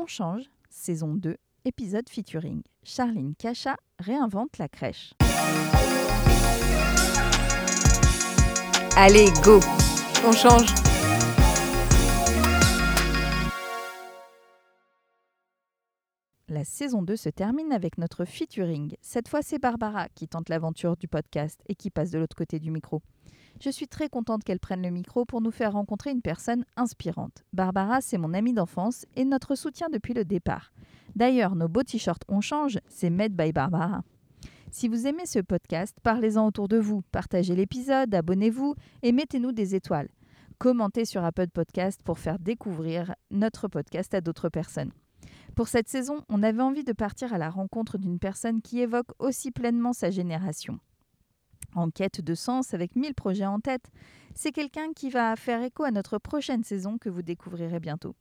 On change, saison 2, épisode featuring. Charline Cacha réinvente la crèche. Allez, go On change La saison 2 se termine avec notre featuring. Cette fois, c'est Barbara qui tente l'aventure du podcast et qui passe de l'autre côté du micro. Je suis très contente qu'elle prenne le micro pour nous faire rencontrer une personne inspirante. Barbara, c'est mon amie d'enfance et notre soutien depuis le départ. D'ailleurs, nos beaux t-shirts On change, c'est Made by Barbara. Si vous aimez ce podcast, parlez-en autour de vous, partagez l'épisode, abonnez-vous et mettez-nous des étoiles. Commentez sur Apple Podcast pour faire découvrir notre podcast à d'autres personnes. Pour cette saison, on avait envie de partir à la rencontre d'une personne qui évoque aussi pleinement sa génération. En quête de sens avec mille projets en tête, c'est quelqu'un qui va faire écho à notre prochaine saison que vous découvrirez bientôt.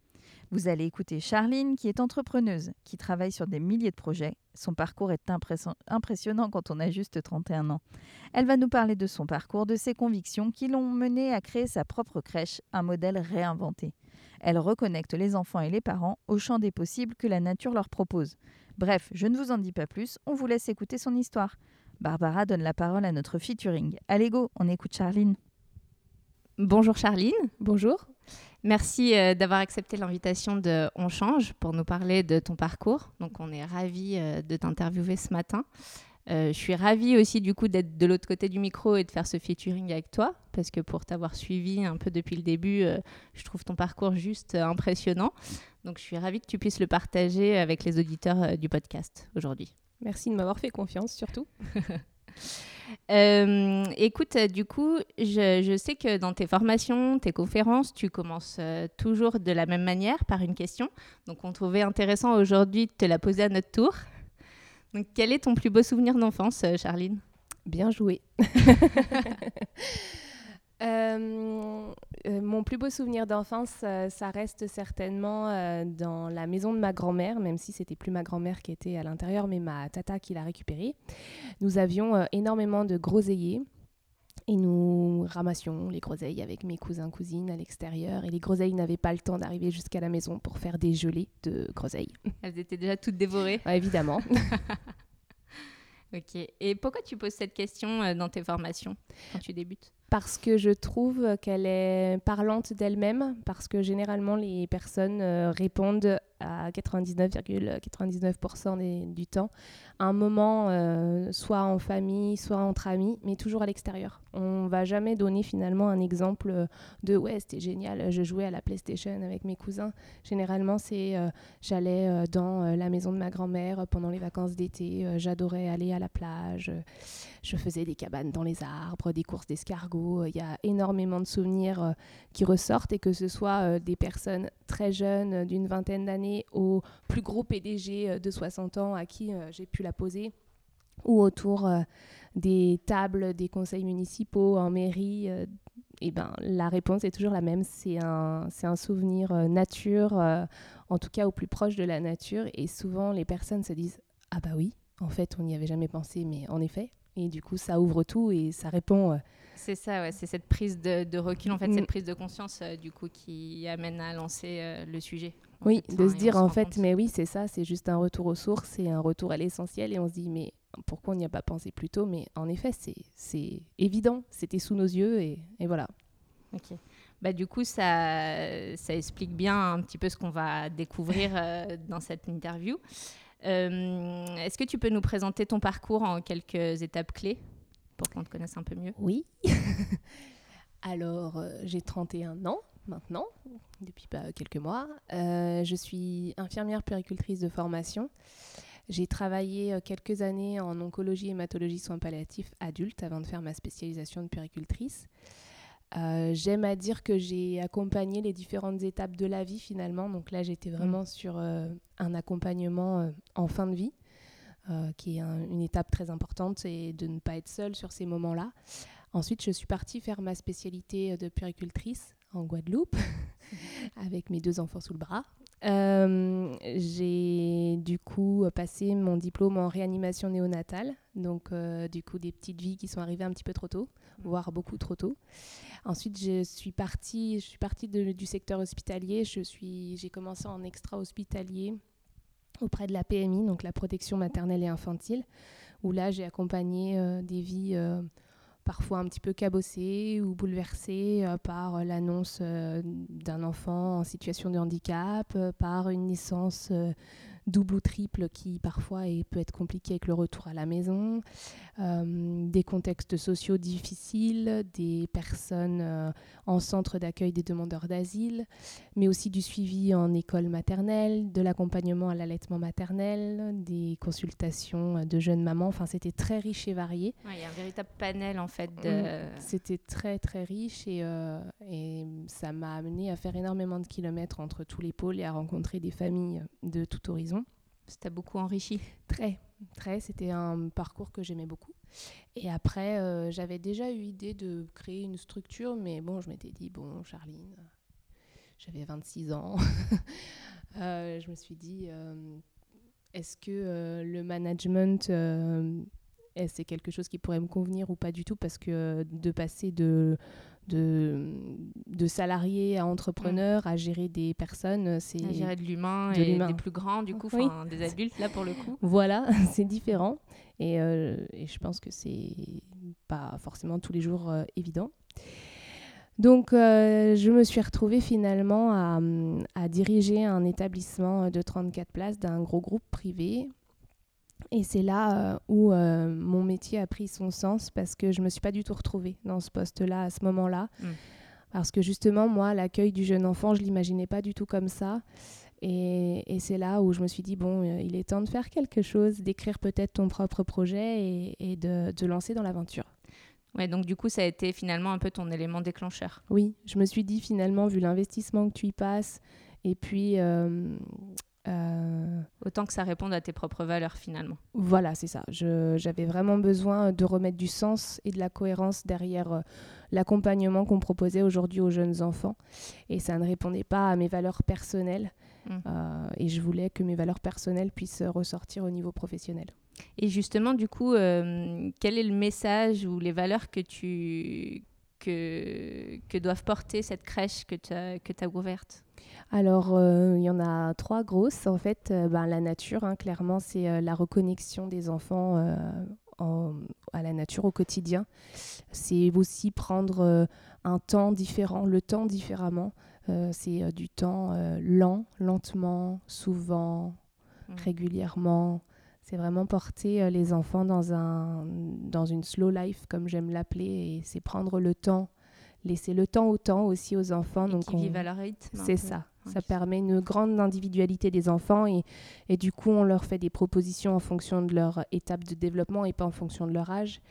Vous allez écouter Charline qui est entrepreneuse, qui travaille sur des milliers de projets. Son parcours est impressionnant quand on a juste 31 ans. Elle va nous parler de son parcours, de ses convictions qui l'ont menée à créer sa propre crèche, un modèle réinventé. Elle reconnecte les enfants et les parents au champ des possibles que la nature leur propose. Bref, je ne vous en dis pas plus, on vous laisse écouter son histoire. Barbara donne la parole à notre featuring. Allez go, on écoute Charline. Bonjour Charline. Bonjour. Merci euh, d'avoir accepté l'invitation de On Change pour nous parler de ton parcours. Donc on est ravis euh, de t'interviewer ce matin. Euh, je suis ravie aussi du coup d'être de l'autre côté du micro et de faire ce featuring avec toi, parce que pour t'avoir suivi un peu depuis le début, euh, je trouve ton parcours juste impressionnant. Donc je suis ravie que tu puisses le partager avec les auditeurs du podcast aujourd'hui. Merci de m'avoir fait confiance surtout. écoute, du coup, je, je, sais que dans tes formations, tes conférences, tu commences toujours de la même manière, par une question. Donc, on trouvait intéressant aujourd'hui de te la poser à notre tour. Donc, quel est ton plus beau souvenir d'enfance, euh, Charline? Bien joué. Euh, euh, mon plus beau souvenir d'enfance, ça reste certainement dans la maison de ma grand-mère, même si c'était plus ma grand-mère qui était à l'intérieur, mais ma tata qui l'a récupérée. Nous avions énormément de groseilliers et nous ramassions les groseilles avec mes cousins, cousines à l'extérieur. Et les groseilles n'avaient pas le temps d'arriver jusqu'à la maison pour faire des gelées de groseilles. Elles étaient déjà toutes dévorées Évidemment. ok. Et pourquoi tu poses cette question euh, dans tes formations quand tu débutes? Parce que je trouve qu'elle est parlante d'elle-même, parce que généralement les personnes euh, répondent à 99,99% du temps un moment, euh, soit en famille, soit entre amis, mais toujours à l'extérieur. On va jamais donner finalement un exemple de ouais, c'était génial, je jouais à la PlayStation avec mes cousins. Généralement, c'est euh, j'allais euh, dans la maison de ma grand-mère pendant les vacances d'été, j'adorais aller à la plage, je faisais des cabanes dans les arbres, des courses d'escargots. Il y a énormément de souvenirs qui ressortent et que ce soit des personnes très jeunes d'une vingtaine d'années au plus gros PDG euh, de 60 ans à qui euh, j'ai pu la poser, ou autour euh, des tables des conseils municipaux en mairie. et ben, la réponse est toujours la même, c'est un, un souvenir nature, en tout cas au plus proche de la nature. Et souvent, les personnes se disent Ah bah oui, en fait, on n'y avait jamais pensé, mais en effet. Et du coup, ça ouvre tout et ça répond. C'est ça, ouais, c'est cette prise de, recul, en fait, cette mm. prise de conscience, du coup, qui amène à lancer le sujet. Oui, de se dire en fait, mais oui, c'est ça, c'est juste un retour aux sources, c'est un retour à l'essentiel et on se dit, mais pourquoi on n'y a pas pensé plus tôt? Mais en effet, c'est évident, c'était sous nos yeux et, voilà. Ok. Bah, du coup, ça, ça explique bien un petit peu ce qu'on va découvrir euh, dans cette interview. Euh, est-ce que tu peux nous présenter ton parcours en quelques étapes clés pour qu'on te connaisse un peu mieux? Oui. Alors, euh, j'ai 31 ans, maintenant, depuis bah, quelques mois. Euh, je suis infirmière puéricultrice de formation. J'ai travaillé euh, quelques années en oncologie, hématologie, soins palliatifs adultes avant de faire ma spécialisation de puéricultrice. Euh, j'aime à dire que j'ai accompagné les différentes étapes de la vie finalement. Donc là, j'étais vraiment mmh. sur un accompagnement en fin de vie, qui est une étape très importante, et de ne pas être seule sur ces moments-là. Ensuite, je suis partie faire ma spécialité de puéricultrice en Guadeloupe avec mes deux enfants sous le bras. Euh, j'ai du coup passé mon diplôme en réanimation néonatale, donc du coup des petites vies qui sont arrivées un petit peu trop tôt, mmh. voire beaucoup trop tôt. Ensuite, je suis partie, je suis partie du secteur hospitalier. Je suis, j'ai commencé en extra hospitalier auprès de la PMI, donc la protection maternelle et infantile, où là j'ai accompagné des vies parfois un petit peu cabossé ou bouleversé euh, par l'annonce euh, d'un enfant en situation de handicap, euh, par une naissance double ou triple qui parfois peut être compliqué avec le retour à la maison, euh, des contextes sociaux difficiles, des personnes euh, en centre d'accueil des demandeurs d'asile, mais aussi du suivi en école maternelle, de l'accompagnement à l'allaitement maternel, des consultations de jeunes mamans. Enfin, c'était très riche et varié. Il y a un véritable panel en fait. De... Mm. C'était très très riche et, euh, et ça m'a amené à faire énormément de kilomètres entre tous les pôles et à rencontrer des familles de tout horizon. Ça beaucoup enrichi Très, très. C'était un parcours que j'aimais beaucoup. Et après, euh, j'avais déjà eu l'idée de créer une structure, mais bon, je m'étais dit, bon, Charline, j'avais 26 ans. Euh, je me suis dit, euh, est-ce que le management c'est quelque chose qui pourrait me convenir ou pas du tout? Parce que de passer de de, de salariés à entrepreneurs, à gérer des personnes. C'est à gérer de l'humain et des plus grands, du coup, des adultes, là, pour le coup. Voilà, c'est différent. Et, euh, et, je pense que c'est pas forcément tous les jours euh, évident. Donc, euh, je me suis retrouvée finalement à, à, diriger un établissement de 34 places d'un gros groupe privé et c'est là euh, où euh, mon métier a pris son sens parce que je ne me suis pas du tout retrouvée dans ce poste-là à ce moment-là. Mm. Parce que justement, moi, l'accueil du jeune enfant, je ne l'imaginais pas du tout comme ça. Et, et c'est là où je me suis dit, bon, euh, il est temps de faire quelque chose, d'écrire peut-être ton propre projet et, et de, de lancer dans l'aventure. Ouais, donc du coup, ça a été finalement un peu ton élément déclencheur. Oui, je me suis dit finalement, vu l'investissement que tu y passes, et puis euh, Autant que ça réponde à tes propres valeurs finalement. Voilà, c'est ça. J'avais vraiment besoin de remettre du sens et de la cohérence derrière euh, l'accompagnement qu'on proposait aujourd'hui aux jeunes enfants. Et ça ne répondait pas à mes valeurs personnelles. Mmh. Euh, et je voulais que mes valeurs personnelles puissent ressortir au niveau professionnel. Et justement, du coup, quel est le message ou les valeurs que tu que, que doivent porter cette crèche que tu as, que as ouverte alors, euh, il y en a trois grosses. En fait, euh, ben, la nature, hein, clairement, c'est euh, la reconnexion des enfants à la nature au quotidien. C'est aussi prendre un temps différent, le temps différemment. c'est du temps lent, lentement, souvent, mmh. régulièrement. C'est vraiment porter les enfants dans, un, dans une slow life, comme j'aime l'appeler, et c'est prendre le temps laisser le temps au temps aussi aux enfants. Et donc vivent à leur rythme. C'est ça. Ça permet une grande individualité des enfants et, et, du coup, on leur fait des propositions en fonction de leur étape de développement et pas en fonction de leur âge.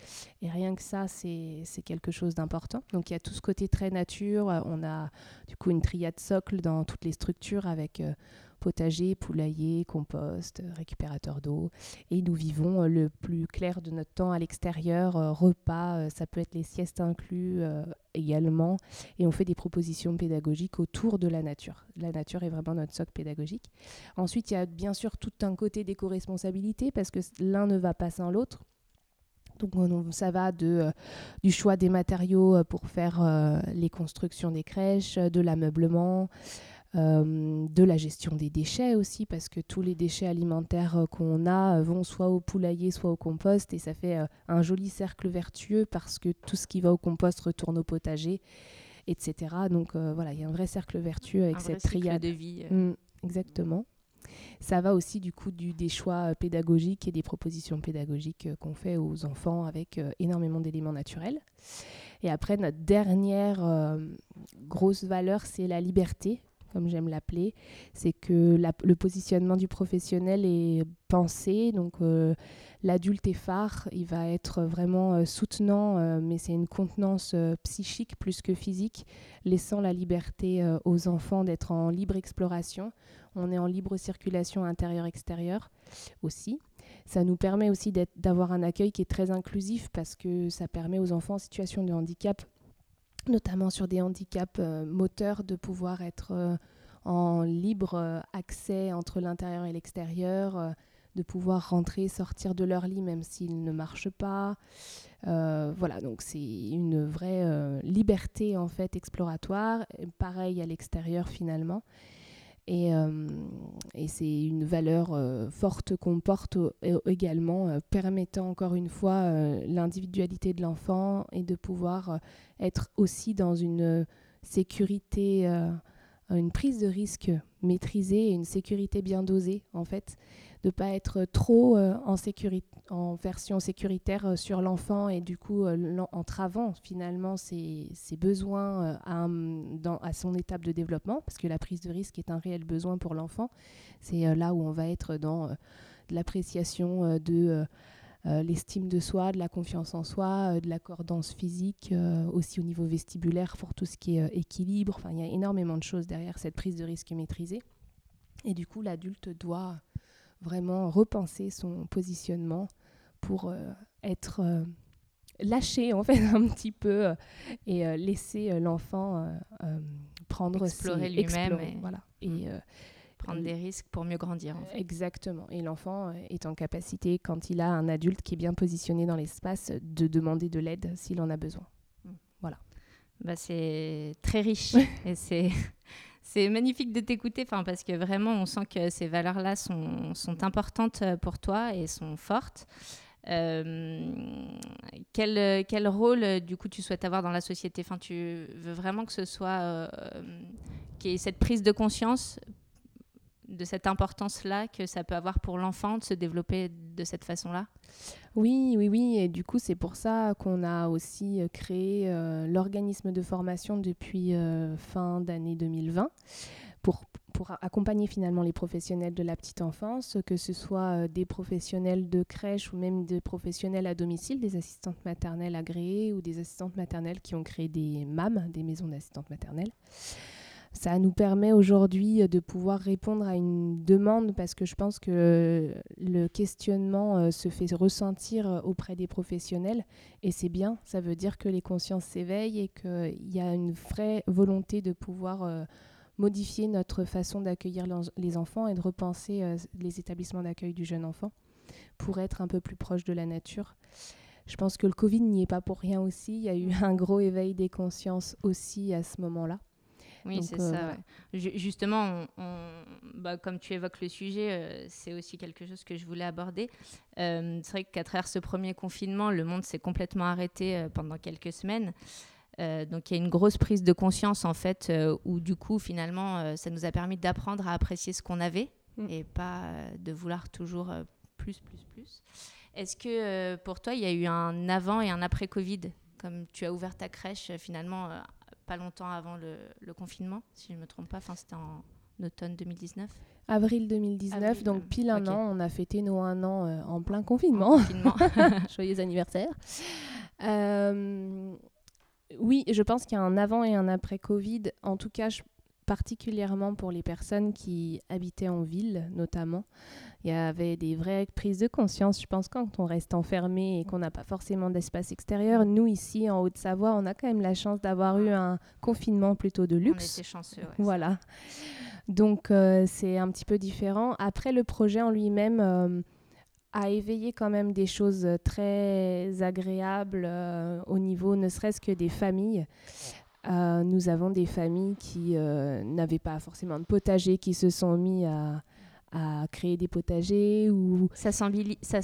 Et rien que ça, c'est quelque chose d'important. Donc, il y a tout ce côté très nature. On a du coup une triade socle dans toutes les structures avec euh, potager, poulailler, compost, récupérateur d'eau. Et nous vivons euh, le plus clair de notre temps à l'extérieur, euh, repas, euh, ça peut être les siestes inclus également. Et on fait des propositions pédagogiques autour de la nature. La nature est vraiment notre socle pédagogique. Ensuite, il y a bien sûr tout un côté d'éco-responsabilité parce que l'un ne va pas sans l'autre. Donc ça va de, du choix des matériaux pour faire les constructions des crèches, de l'ameublement, euh, de la gestion des déchets aussi, parce que tous les déchets alimentaires euh, qu'on a euh, vont soit au poulailler, soit au compost, et ça fait un joli cercle vertueux parce que tout ce qui va au compost retourne au potager, etc. Donc voilà, il y a un vrai cercle vertueux avec cette triade. de vie. Mmh, exactement. Ça va aussi du coup du, des choix pédagogiques et des propositions pédagogiques qu'on fait aux enfants avec énormément d'éléments naturels. Et après, notre dernière grosse valeur, c'est la liberté comme j'aime l'appeler, c'est que le positionnement du professionnel est pensé. Donc euh, l'adulte est phare, il va être vraiment euh, soutenant, euh, mais c'est une contenance psychique plus que physique, laissant la liberté aux enfants d'être en libre exploration. On est en libre circulation intérieure-extérieure aussi. Ça nous permet aussi d'avoir un accueil qui est très inclusif parce que ça permet aux enfants en situation de handicap notamment sur des handicaps euh, moteurs, de pouvoir être euh, en libre accès entre l'intérieur et l'extérieur, de pouvoir rentrer, sortir de leur lit même s'ils ne marchent pas. voilà, donc c'est une vraie liberté en fait exploratoire, pareil à l'extérieur finalement. Et, et c'est une valeur forte qu'on porte également, permettant encore une fois l'individualité de l'enfant et de pouvoir être aussi dans une sécurité, une prise de risque maîtrisée et une sécurité bien dosée en fait de pas être trop euh, en, version sécuritaire euh, sur l'enfant et du coup euh, entravant finalement ses, besoins à, dans, à, son étape de développement, parce que la prise de risque est un réel besoin pour l'enfant. C'est là où on va être dans l'appréciation de l'estime de soi, de la confiance en soi, de l'accordance physique, aussi au niveau vestibulaire pour tout ce qui est équilibre. Enfin, il y a énormément de choses derrière cette prise de risque maîtrisée. Et du coup, l'adulte doit vraiment repenser son positionnement pour euh, être euh, lâché en fait un petit peu euh, et laisser l'enfant prendre explorer lui-même et, voilà et mm. prendre des risques pour mieux grandir. Exactement. Et l'enfant est en capacité, quand il a un adulte qui est bien positionné dans l'espace, de demander de l'aide s'il en a besoin. Mm. Voilà. Bah, c'est très riche et c'est c'est magnifique de t'écouter parce que vraiment, on sent que ces valeurs-là sont, sont, importantes euh, pour toi et sont fortes. Euh, quel, quel, rôle, euh, du coup, tu souhaites avoir dans la société? Enfin, Tu veux vraiment que ce soit... Euh, cette prise de conscience de cette importance-là que ça peut avoir pour l'enfant de se développer de cette façon-là? Oui, oui, oui. Et du coup, c'est pour ça qu'on a aussi euh, créé euh, l'organisme de formation depuis euh, fin d'année 2020 pour, pour accompagner finalement les professionnels de la petite enfance, que ce soit des professionnels de crèche ou même des professionnels à domicile, des assistantes maternelles agréées ou des assistantes maternelles qui ont créé des MAM, des maisons d'assistantes maternelles ça nous permet aujourd'hui euh, de pouvoir répondre à une demande parce que je pense que le questionnement euh, se fait ressentir euh, auprès des professionnels et c'est bien, ça veut dire que les consciences s'éveillent et qu'il y a une vraie volonté de pouvoir modifier notre façon d'accueillir les enfants et de repenser les établissements d'accueil du jeune enfant pour être un peu plus proche de la nature. Je pense que le Covid n'y est pas pour rien aussi, il y a eu un gros éveil des consciences aussi à ce moment-là. Oui, c'est euh, ça. Justement, bah, comme tu évoques le sujet, euh, c'est aussi quelque chose que je voulais aborder. Euh, c'est vrai qu'à travers ce premier confinement, le monde s'est complètement arrêté pendant quelques semaines. donc il y a une grosse prise de conscience en fait, où du coup finalement, ça nous a permis d'apprendre à apprécier ce qu'on avait mm. et pas de vouloir toujours plus, plus, plus. Est-ce que pour toi, il y a eu un avant et un après Covid? Comme tu as ouvert ta crèche finalement pas longtemps avant le, confinement, si je ne me trompe pas. Enfin, c'était en automne 2019. Avril 2019, donc pile un an. On a fêté nos un an euh, en plein confinement. Joyeux anniversaire. Euh, oui, je pense qu'il y a un avant et un après Covid. En tout cas, particulièrement pour les personnes qui habitaient en ville, notamment. Il y avait des vraies prises de conscience, je pense, quand on reste enfermé et qu'on n'a pas forcément d'espace extérieur. Nous, ici, en Haute-Savoie, on a quand même la chance d'avoir eu un confinement plutôt de luxe. On était chanceux, Voilà. Donc, euh, c'est un petit peu différent. Après, le projet en lui-même euh, a éveillé quand même des choses très agréables euh, au niveau, ne serait-ce que des familles. Nous avons des familles qui n'avaient pas forcément de potager, qui se sont mis à, à créer des potagers ou ça sensibilise, ça,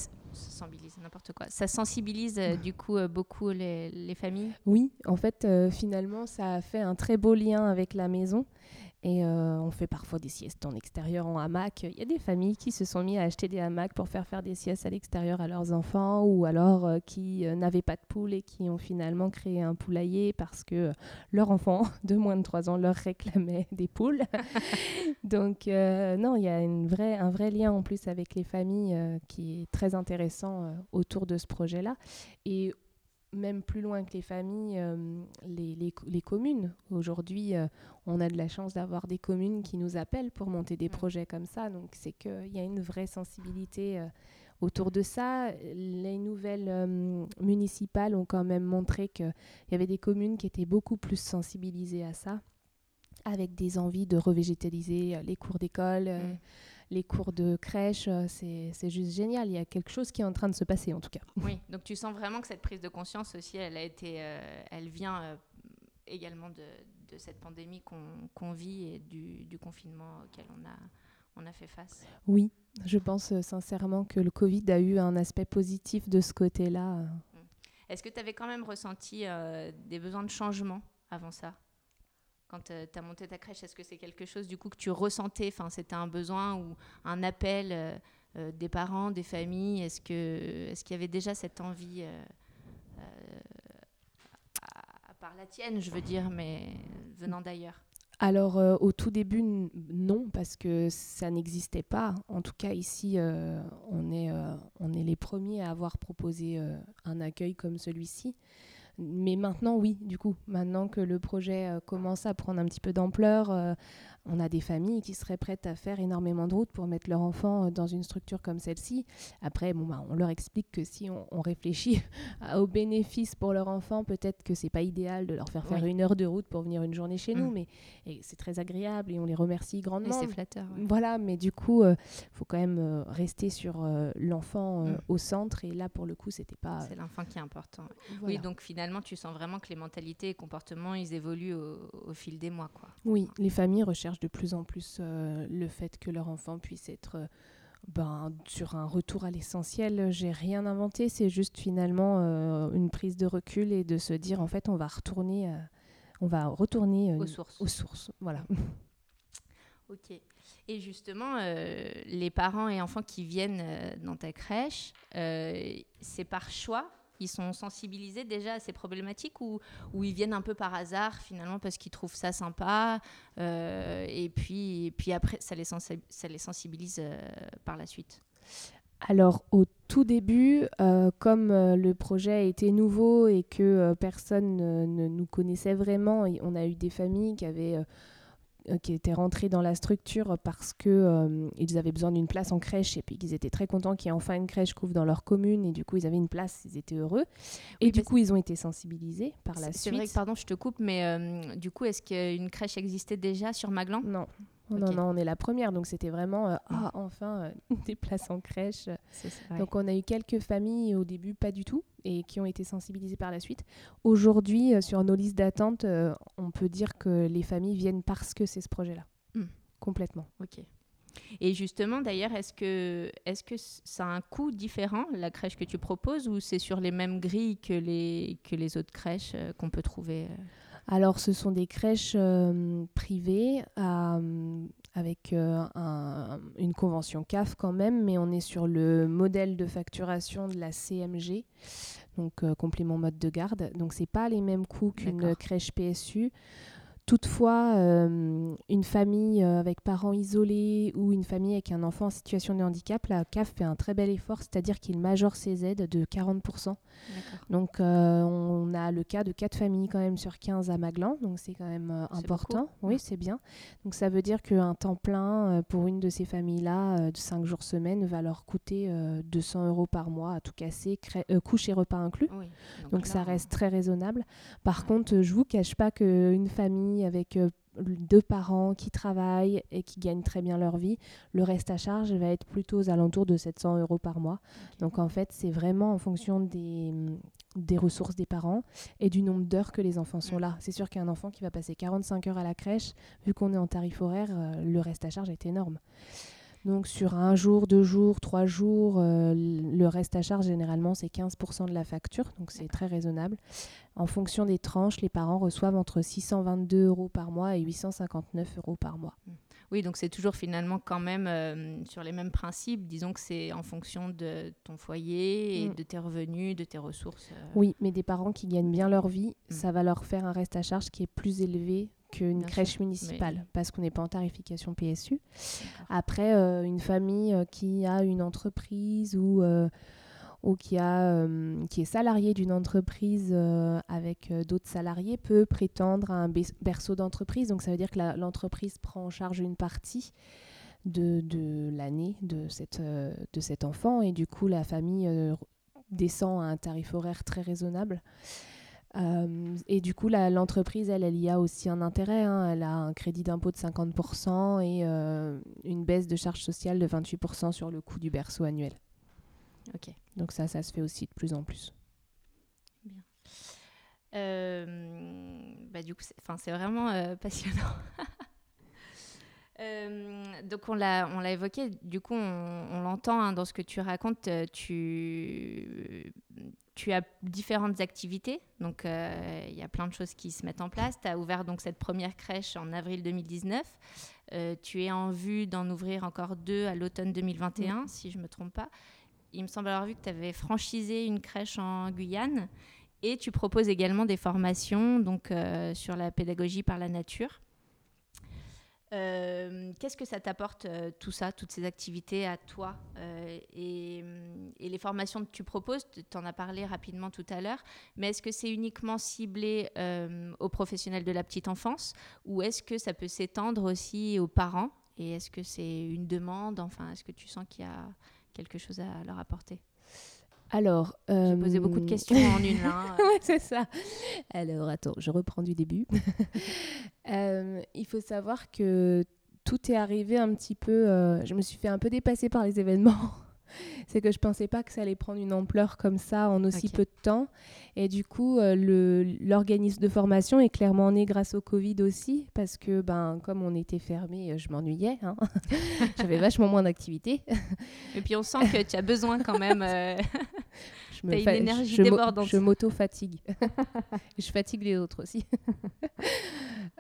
n'importe quoi. Ça sensibilise euh, du coup euh, beaucoup les, les, familles? Oui, en fait, euh, finalement, ça a fait un très beau lien avec la maison et euh, on fait parfois des siestes en extérieur, en hamac. Il y a des familles qui se sont mis à acheter des hamacs pour faire faire des siestes à l'extérieur à leurs enfants, ou alors euh, qui euh, n'avaient pas de poule et qui ont finalement créé un poulailler parce que leur enfant de moins de 3 ans leur réclamait des poules. Donc non, il y a une vraie, un vrai lien en plus avec les familles qui est très intéressant autour de ce projet-là. Et même plus loin que les familles, euh, les, les, les, communes. Aujourd'hui, euh, on a de la chance d'avoir des communes qui nous appellent pour monter des projets comme ça. Donc, c'est qu'il y a une vraie sensibilité euh, autour de ça. Les nouvelles municipales ont quand même montré qu'il y avait des communes qui étaient beaucoup plus sensibilisées à ça. avec des envies de revégétaliser les cours d'école. Les cours de crèche. C'est c'est juste génial. Il y a quelque chose qui est en train de se passer, en tout cas. Oui, donc tu sens vraiment que cette prise de conscience aussi, elle a été, euh, elle vient euh, également de, de cette pandémie qu'on qu'on vit et du, du confinement auquel on a, on a fait face. Oui, je pense euh, sincèrement que le Covid a eu un aspect positif de ce côté-là. euh. Est-ce que tu avais quand même ressenti euh, des besoins de changement avant ça? Quand tu as monté ta crèche, est-ce que c'est quelque chose du coup que tu ressentais? Enfin, c'était un besoin ou un appel euh, euh, des parents, des familles? Est-ce que est-ce qu'il y avait déjà cette envie euh, euh, à, part la tienne, je veux dire, mais venant d'ailleurs? Alors euh, au tout début, non, parce que ça n'existait pas. En tout cas, ici, euh, on, est, euh, on est les premiers à avoir proposé euh, un accueil comme celui-ci. Mais maintenant, oui, du coup, maintenant que le projet euh, commence à prendre un petit peu d'ampleur, euh, on a des familles qui seraient prêtes à faire énormément de routes pour mettre leur enfant euh, dans une structure comme celle-ci. Après, bon, bah, on leur explique que si on, on réfléchit aux bénéfices pour leur enfant, peut-être que c'est pas idéal de leur faire faire Oui. une heure de route pour venir une journée chez nous, Mm. mais c'est très agréable et on les remercie grandement. c'est flatteur. ouais. Voilà, mais du coup, il faut quand même euh, rester sur euh, l'enfant euh, Mm. au centre. Et là, pour le coup, c'était pas. C'est l'enfant qui est important. voilà. Oui, donc finalement, tu sens vraiment que les mentalités et comportements, ils évoluent au, au fil des mois, quoi. Oui, les familles recherchent de plus en plus euh, le fait que leur enfant puisse être euh, ben, sur un retour à l'essentiel. J'ai rien inventé, c'est juste finalement euh, une prise de recul et de se dire en fait, on va retourner, on va retourner Aux sources. aux sources. Voilà. Ok. Et justement, euh, les parents et enfants qui viennent euh, dans ta crèche, euh, c'est par choix Ils sont sensibilisés déjà à ces problématiques ou, ou ils viennent un peu par hasard finalement parce qu'ils trouvent ça sympa euh, et, puis, après ça les, ça sensibilise euh, par la suite. Alors au tout début, euh, comme le projet était nouveau et que personne ne, nous connaissait vraiment, on a eu des familles qui avaient qui étaient rentrées dans la structure parce que euh, ils avaient besoin d'une place en crèche et puis qu'ils étaient très contents qu'il y ait enfin une crèche qui ouvre dans leur commune et du coup ils avaient une place, ils étaient heureux et Oui, du coup ils ont été sensibilisés par la C'est- C'est suite. vrai que, pardon, je te coupe, mais euh, du coup, est-ce qu'une crèche existait déjà sur Maglan? Non. Non, on est la première, donc c'était vraiment euh, ah enfin euh, des places en crèche. Ça. Donc on a eu quelques familles au début pas du tout et qui ont été sensibilisées par la suite. Aujourd'hui, euh, sur nos listes d'attente, euh, on peut dire que les familles viennent parce que c'est ce projet-là. Hmm. Complètement. Ok. Et justement, d'ailleurs, est-ce que, est-ce que ça a un coût différent, la crèche que tu proposes, ou c'est sur les mêmes grilles que les, que les autres crèches euh, qu'on peut trouver euh? Alors ce sont des crèches euh, privées avec euh, un- une convention CAF quand même, mais on est sur le modèle de facturation de la CMG, donc euh, complément mode de garde. Donc c'est pas les mêmes coûts qu'une crèche PSU. Toutefois, euh, une famille euh, avec parents isolés ou une famille avec un enfant en situation de handicap, la CAF fait un très bel effort, c'est-à-dire qu'il majore ses aides de 40%. D'accord. Donc euh, on a le cas de 4 familles quand même sur 15 à Maglan, donc c'est quand même euh, important. beaucoup. Oui, c'est bien. Donc ça veut dire qu'un temps plein pour une de ces familles-là, de 5 jours semaine, va leur coûter euh, 200 euros par mois à tout casser, couche et repas inclus. Oui. Donc ça là, reste très raisonnable. Par contre, je vous cache pas qu'une famille avec euh, deux parents qui travaillent et qui gagnent très bien leur vie, le reste à charge va être plutôt aux alentours de 700 euros par mois. Donc en fait, c'est vraiment en fonction des, des ressources des parents et du nombre d'heures que les enfants sont Mm. là. C'est sûr qu'un enfant qui va passer 45 heures à la crèche, vu qu'on est en tarif horaire, euh, le reste à charge est énorme. Donc sur un jour, deux jours, trois jours, euh, le reste à charge généralement c'est 15% de la facture, donc c'est très raisonnable. En fonction des tranches, les parents reçoivent entre 622 euros par mois et 859 euros par mois. Oui, donc c'est toujours finalement quand même euh, sur les mêmes principes. Disons que c'est en fonction de ton foyer et Mm. de tes revenus, de tes ressources. euh, Oui, mais des parents qui gagnent bien leur vie, Mm. ça va leur faire un reste à charge qui est plus élevé qu'une Bien crèche sûr, municipale, mais- parce qu'on n'est pas en tarification PSU. d'accord. Après, euh, une famille euh, qui a une entreprise ou, euh, ou qui, a, euh, qui est salariée d'une entreprise avec d'autres salariés peut prétendre à un berceau d'entreprise. Donc ça veut dire que la- l'entreprise prend en charge une partie de, de l'année de, cette, de cet enfant et du coup la famille descend à un tarif horaire très raisonnable. Euh, et du coup, l'entreprise, elle, elle y a aussi un intérêt. Hein. Elle a un crédit d'impôt de 50% et euh, une baisse de charges sociales de 28% sur le coût du berceau annuel. Ok. Donc ça, ça se fait aussi de plus en plus. Bien. Euh, bah, du coup, c'est vraiment passionnant. donc on l'a, on l'a évoqué, du coup on, l'entend hein, dans ce que tu racontes, tu, tu as différentes activités, donc euh, il y a plein de choses qui se mettent en place. Tu as ouvert donc cette première crèche en avril 2019. Euh, tu es en vue d'en ouvrir encore deux à l'automne 2021, si je ne me trompe pas. Il me semble avoir vu que tu avais franchisé une crèche en Guyane et tu proposes également des formations donc, euh, sur la pédagogie par la nature. Euh, qu'est-ce que ça t'apporte euh, tout ça, toutes ces activités à toi euh, et, les formations que tu proposes? Tu en as parlé rapidement tout à l'heure, mais est-ce que c'est uniquement ciblé aux professionnels de la petite enfance ou est-ce que ça peut s'étendre aussi aux parents? Et est-ce que c'est une demande? Enfin, est-ce que tu sens qu'il y a quelque chose à leur apporter? Alors, j'ai posé beaucoup de questions en une. Hein. c'est ça. Alors, attends, je reprends du début. Euh, il faut savoir que tout est arrivé un petit peu. Euh, je me suis fait un peu dépasser par les événements. c'est que je pensais pas que ça allait prendre une ampleur comme ça en aussi peu de temps. Et du coup, euh, l'organisme de formation est clairement né grâce au Covid aussi, parce que ben, comme on était fermé, je m'ennuyais. Hein. J'avais vachement moins d'activités. Et puis on sent que tu as besoin quand même je me une énergie je débordante. Je m'auto-fatigue. je fatigue les autres aussi.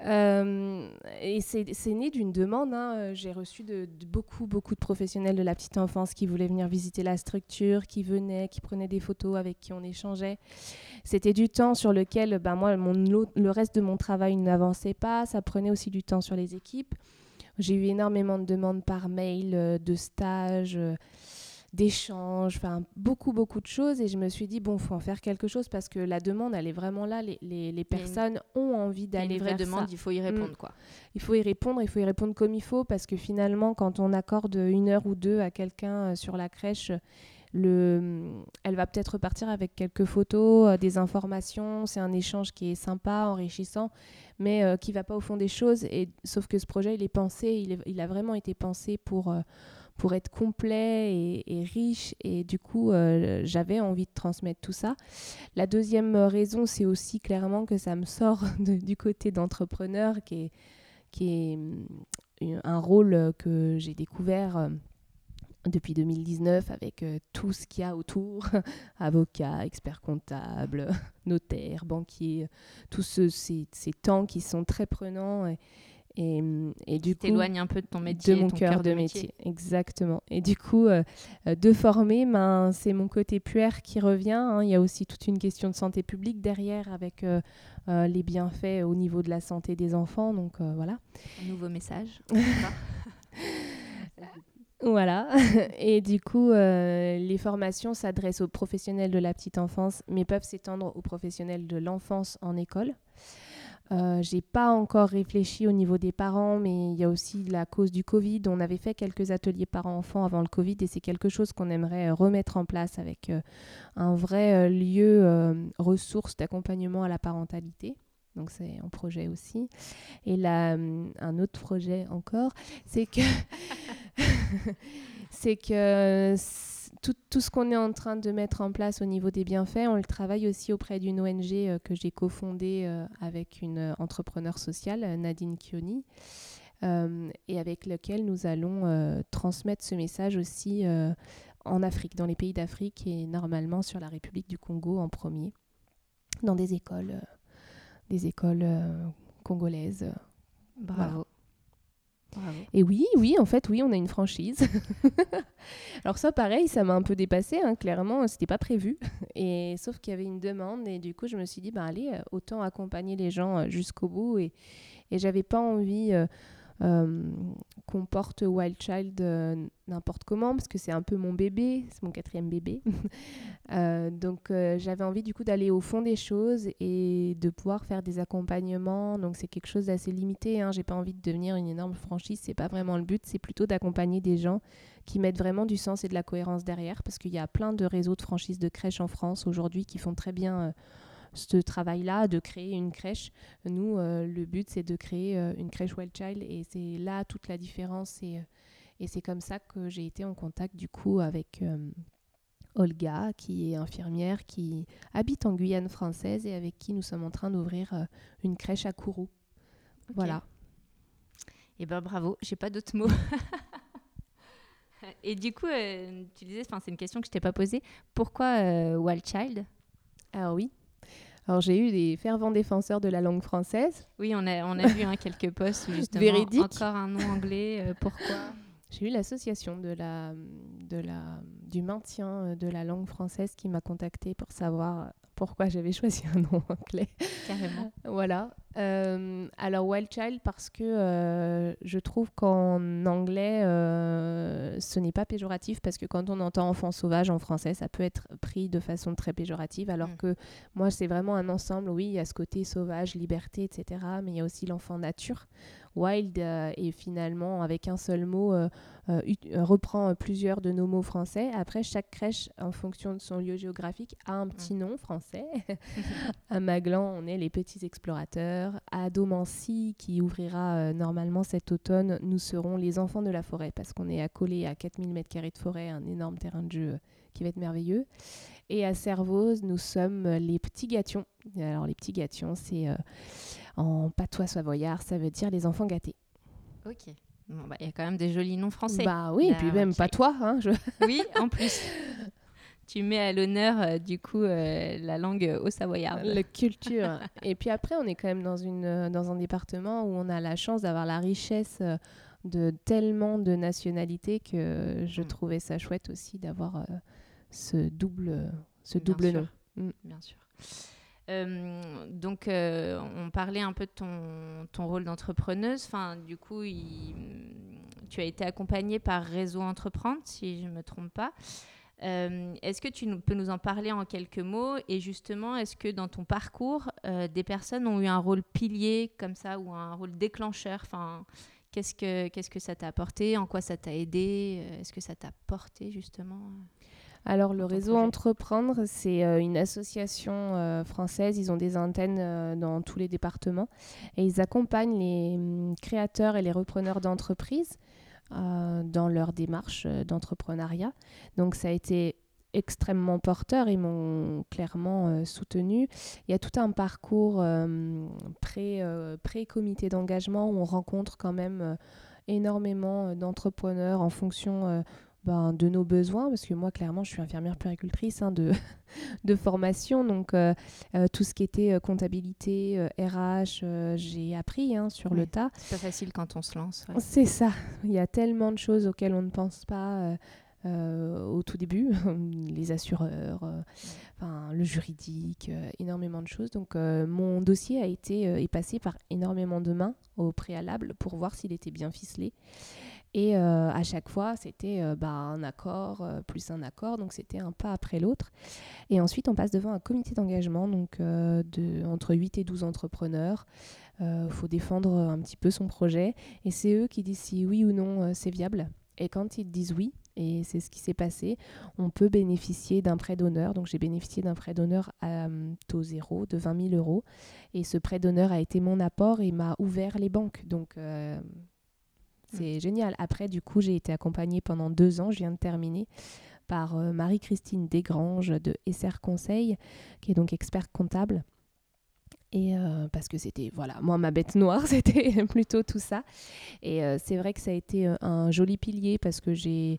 Euh, et c'est né d'une demande. Hein. J'ai reçu de, beaucoup, beaucoup de professionnels de la petite enfance qui voulaient venir visiter la structure, qui venaient, qui prenaient des photos, avec qui on échangeait. C'était du temps sur lequel ben, moi, mon, le reste de mon travail n'avançait pas. Ça prenait aussi du temps sur les équipes. J'ai eu énormément de demandes par mail, euh, de stages. Euh, d'échanges, enfin beaucoup, beaucoup de choses. Et je me suis dit, bon, faut en faire quelque chose parce que la demande, elle est vraiment là. Les, les, personnes ont envie d'aller vers demande, il faut y répondre, mm. quoi. Il faut y répondre, il faut y répondre comme il faut parce que finalement, quand on accorde une heure ou deux à quelqu'un euh, sur la crèche, le, elle va peut-être repartir avec quelques photos, euh, des informations. C'est un échange qui est sympa, enrichissant, mais euh, qui va pas au fond des choses. Et sauf que ce projet, il est pensé, il, il a vraiment été pensé pour pour être complet et, riche. Et du coup, euh, j'avais envie de transmettre tout ça. La deuxième raison, c'est aussi clairement que ça me sort du côté d'entrepreneur, qui est, mm, un rôle que j'ai découvert euh, depuis 2019 avec euh, tout ce qu'il y a autour, avocat, expert comptable, notaire, banquier, tous ces, ces, temps qui sont très prenants. Et, et du coup, t'éloignes un peu de ton métier, de mon cœur de, métier. Exactement. Et du coup, euh, euh, de former, ben, c'est mon côté puère qui revient. Hein. Il y a aussi toute une question de santé publique derrière, avec euh, les bienfaits au niveau de la santé des enfants. Donc voilà. Un nouveau message. Voilà. Et du coup, les formations s'adressent aux professionnels de la petite enfance, mais peuvent s'étendre aux professionnels de l'enfance en école. Euh, j'ai pas encore réfléchi au niveau des parents, mais il y a aussi la cause du Covid. On avait fait quelques ateliers parents-enfants avant le Covid et c'est quelque chose qu'on aimerait euh, remettre en place avec euh, un vrai lieu ressource d'accompagnement à la parentalité. Donc c'est un projet aussi. Et là, un autre projet encore, c'est que c'est que tout, ce qu'on est en train de mettre en place au niveau des bienfaits, on le travaille aussi auprès d'une ONG euh, que j'ai cofondée euh, avec une euh, entrepreneur sociale, Nadine Kioni, et avec laquelle nous allons transmettre ce message aussi en Afrique, dans les pays d'Afrique et normalement sur la République du Congo en premier, dans des écoles, des écoles congolaises. Bravo. Et oui, oui, en fait, oui, on a une franchise. Alors ça, pareil, ça m'a un peu dépassé, hein, clairement, c'était pas prévu. Et sauf qu'il y avait une demande et du coup, je me suis dit, bah allez, euh, autant accompagner les gens euh, jusqu'au bout. Et, j'avais pas envie euh, qu'on porte Wild Child euh, n'importe comment, parce que c'est un peu mon bébé, c'est mon quatrième bébé. Euh, donc j'avais envie du coup d'aller au fond des choses et de pouvoir faire des accompagnements. Donc c'est quelque chose d'assez limité. Hein. J'ai pas envie de devenir une énorme franchise, c'est pas vraiment le but. C'est plutôt d'accompagner des gens qui mettent vraiment du sens et de la cohérence derrière, parce qu'il y a plein de réseaux de franchises de crèches en France aujourd'hui qui font très bien ce travail-là de créer une crèche. Nous, le but, c'est de créer une crèche Wild Child et c'est là toute la différence. Et, et c'est comme ça que j'ai été en contact du coup avec Olga, qui est infirmière, qui habite en Guyane française et avec qui nous sommes en train d'ouvrir une crèche à Kourou. Voilà. Eh ben bravo, j'ai pas d'autres mots. Et du coup, euh, tu disais, c'est une question que je t'ai pas posée. Pourquoi euh, Wild Child Alors oui. Alors j'ai eu des fervents défenseurs de la langue française. Oui, on a, on a vu hein, quelques posts où justement Véridique. encore un nom anglais. Euh, pourquoi? J'ai eu l'association de la, de la, du maintien de la langue française qui m'a contactée pour savoir pourquoi j'avais choisi un nom anglais. Carrément. voilà. Euh, alors Wild Child parce que euh, je trouve qu'en anglais euh, ce n'est pas péjoratif parce que quand on entend enfant sauvage en français ça peut être pris de façon très péjorative alors mm. que moi c'est vraiment un ensemble oui il y a ce côté sauvage liberté etc mais il y a aussi l'enfant nature Wild et finalement avec un seul mot reprend plusieurs de nos mots français après chaque crèche en fonction de son lieu géographique a un petit mm. nom français à Maglan on est les petits explorateurs à Domancy, qui ouvrira euh, normalement cet automne, nous serons les enfants de la forêt, parce qu'on est accolé à 4000 m2 de forêt, un énorme terrain de jeu euh, qui va être merveilleux. Et à Servoz, nous sommes les petits gâtions. Alors les petits gâtions, c'est euh, en patois savoyard, ça veut dire les enfants gâtés. Ok. Bah, il y a quand même des jolis noms français. Bah oui, et puis même patois. Hein, Oui, en plus. tu mets à l'honneur euh, du coup euh, la langue au savoyard. La culture. et puis après, on est quand même dans, une, euh, dans un département où on a la chance d'avoir la richesse de tellement de nationalités que je mm. trouvais ça chouette aussi d'avoir ce double, ce double nom. Mm. Bien sûr. Donc, on parlait un peu de ton, rôle d'entrepreneuse. Enfin, du coup, tu as été accompagnée par Réseau Entreprendre, si je ne me trompe pas. Euh, est-ce que tu peux nous en parler en quelques mots? Et justement, est-ce que dans ton parcours, euh, des personnes ont eu un rôle pilier comme ça ou un rôle déclencheur? Enfin, qu'est-ce, que, qu'est-ce que ça t'a apporté? En quoi ça t'a aidé? Euh, Est-ce que ça t'a porté justement? Alors le réseau Entreprendre, c'est une association française, ils ont des antennes dans tous les départements et ils accompagnent les hum, créateurs et les repreneurs d'entreprises euh, dans leur démarche euh, d'entrepreneuriat. Donc ça a été extrêmement porteur, ils m'ont clairement euh, soutenu. Il y a tout un parcours pré-comité d'engagement où on rencontre quand même énormément d'entrepreneurs en fonction ben, de nos besoins, parce que moi, clairement, je suis infirmière puéricultrice hein, de, de formation, donc euh, euh, tout ce qui était euh, comptabilité, RH, j'ai appris hein, sur le tas. C'est pas facile quand on se lance. C'est ça, il y a tellement de choses auxquelles on ne pense pas. au tout début, les assureurs, le juridique, énormément de choses. Donc mon dossier a été est passé par énormément de mains au préalable pour voir s'il était bien ficelé. Et euh, à chaque fois, c'était euh, bah, un accord euh, plus un accord, donc c'était un pas après l'autre. Et ensuite, on passe devant un comité d'engagement, donc entre 8 et 12 entrepreneurs. Il faut défendre un petit peu son projet. Et c'est eux qui disent si oui ou non c'est viable. Et quand ils disent oui, et c'est ce qui s'est passé, on peut bénéficier d'un prêt d'honneur. Donc j'ai bénéficié d'un prêt d'honneur à taux zéro de 20 000 euros. Et ce prêt d'honneur a été mon apport et m'a ouvert les banques. Donc c'est génial. Après, du coup, j'ai été accompagnée pendant deux ans, je viens de terminer, par euh, Marie-Christine Desgranges de SR Conseil, qui est donc experte comptable. Et euh, parce que c'était, voilà, moi, ma bête noire, c'était plutôt tout ça. Et euh, c'est vrai que ça a été un joli pilier parce que j'ai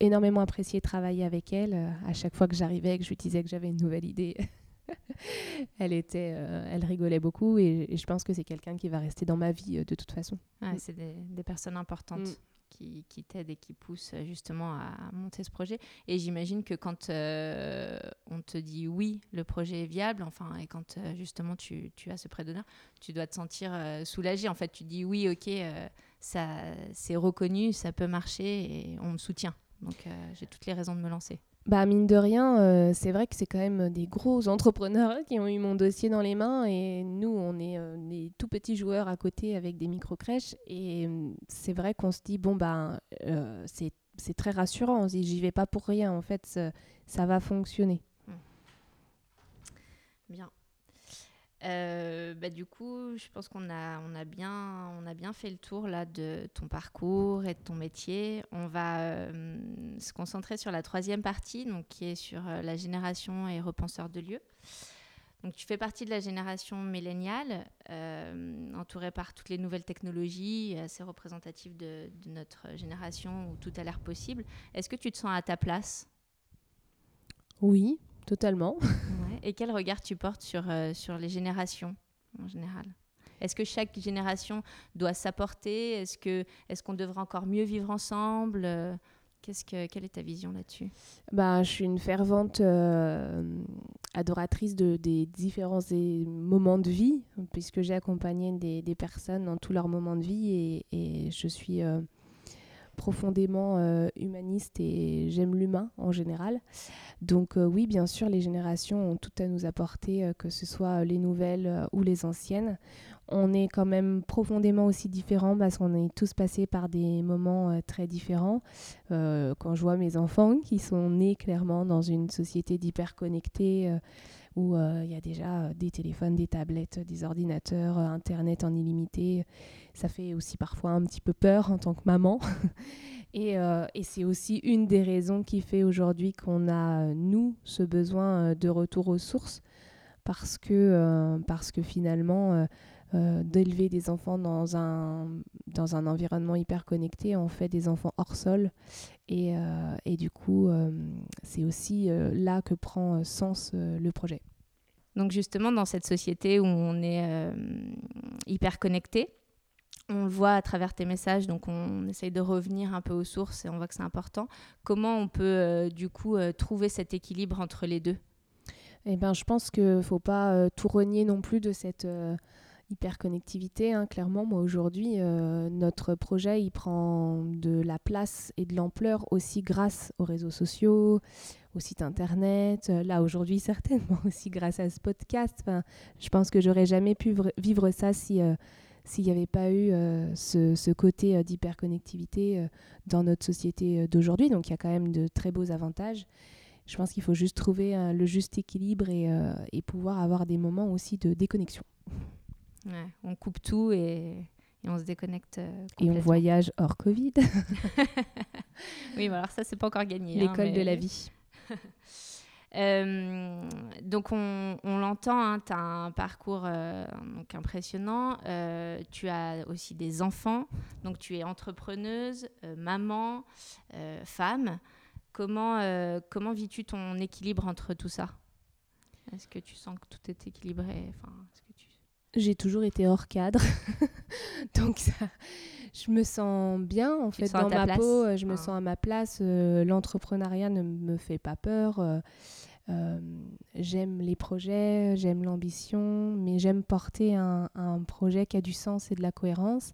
énormément apprécié travailler avec elle. À chaque fois que j'arrivais, que je lui disais que j'avais une nouvelle idée, elle était, euh, elle rigolait beaucoup et, je pense que c'est quelqu'un qui va rester dans ma vie euh, de toute façon. Mm. C'est des, personnes importantes. Mm. Qui, qui t'aident et qui poussent euh, justement à monter ce projet. Et j'imagine que quand on te dit oui, le projet est viable, enfin, et quand justement tu, tu, as ce prêt d'honneur, tu dois te sentir soulagé. En fait, tu dis oui, ok, ça c'est reconnu, ça peut marcher et on me soutient. Donc j'ai toutes les raisons de me lancer. Bah, mine de rien, euh, c'est vrai que c'est quand même des gros entrepreneurs qui ont eu mon dossier dans les mains et nous, on est euh, des tout petits joueurs à côté avec des micro-crèches et euh, c'est vrai qu'on se dit, bon, bah, c'est très rassurant, on se dit, j'y vais pas pour rien, en fait, ça, va fonctionner. Bien. Euh, bah, du coup, je pense qu'on a, bien, fait le tour là, de ton parcours et de ton métier. On va euh, se concentrer sur la troisième partie, donc, qui est sur euh, la génération et repenseur de lieux. Donc, tu fais partie de la génération milléniale, entourée par toutes les nouvelles technologies, assez représentative de notre génération où tout a l'air possible. Est-ce que tu te sens à ta place? Oui, totalement. Et quel regard tu portes sur, euh, sur les générations en général? Est-ce que chaque génération doit s'apporter? Est-ce qu'on devrait encore mieux vivre ensemble? Qu'est-ce que, quelle est ta vision là-dessus? Bah, Je suis une fervente euh, adoratrice de, des différents moments de vie, puisque j'ai accompagné des, des, personnes dans tous leurs moments de vie et, et je suis euh, profondément euh, humaniste et j'aime l'humain en général. Donc euh, oui, bien sûr, les générations ont tout à nous apporter, euh, que ce soit les nouvelles ou les anciennes. On est quand même profondément aussi différents parce qu'on est tous passés par des moments très différents. quand je vois mes enfants qui sont nés clairement dans une société d'hyper connectés, où il y a déjà des téléphones, des tablettes, des ordinateurs, Internet en illimité. Ça fait aussi parfois un petit peu peur en tant que maman. et, et c'est aussi une des raisons qui fait aujourd'hui qu'on a, nous, ce besoin de retour aux sources. Parce que, parce que finalement, d'élever des enfants dans un, dans un environnement hyper connecté, on fait des enfants hors sol. Et, et du coup, c'est aussi là que prend sens le projet. Donc justement, dans cette société où on est hyper connecté, on le voit à travers tes messages, donc on essaye de revenir un peu aux sources et on voit que c'est important. Comment on peut du coup trouver cet équilibre entre les deux? Eh ben, je pense qu'il ne faut pas tout renier non plus de cette hyperconnectivité. Hein. Clairement, moi aujourd'hui, euh, notre projet, il prend de la place et de l'ampleur aussi grâce aux réseaux sociaux, au site internet. Euh, là aujourd'hui, certainement aussi grâce à ce podcast. Enfin, je pense que j'aurais jamais pu vivre ça si euh, s'il n'y avait pas eu ce, côté d'hyperconnectivité dans notre société d'aujourd'hui. Donc il y a quand même de très beaux avantages. Je pense qu'il faut juste trouver le juste équilibre et pouvoir avoir des moments aussi de déconnexion on coupe tout et, on se déconnecte. Euh, et on voyage hors Covid. oui, mais alors ça, c'est pas encore gagné. Hein, L'école de la vie. Euh, donc on, l'entend, hein, tu as un parcours euh, donc impressionnant. tu as aussi des enfants, donc tu es entrepreneuse, maman, femme. Comment, comment vis-tu ton équilibre entre tout ça? Est-ce que tu sens que tout est équilibré? Enfin, j'ai toujours été hors cadre. Donc je me sens bien en fait dans ma peau, euh, je me ah. sens à ma place. Euh, l'entrepreneuriat ne me fait pas peur. Euh, j'aime les projets, j'aime l'ambition, mais j'aime porter un, projet qui a du sens et de la cohérence.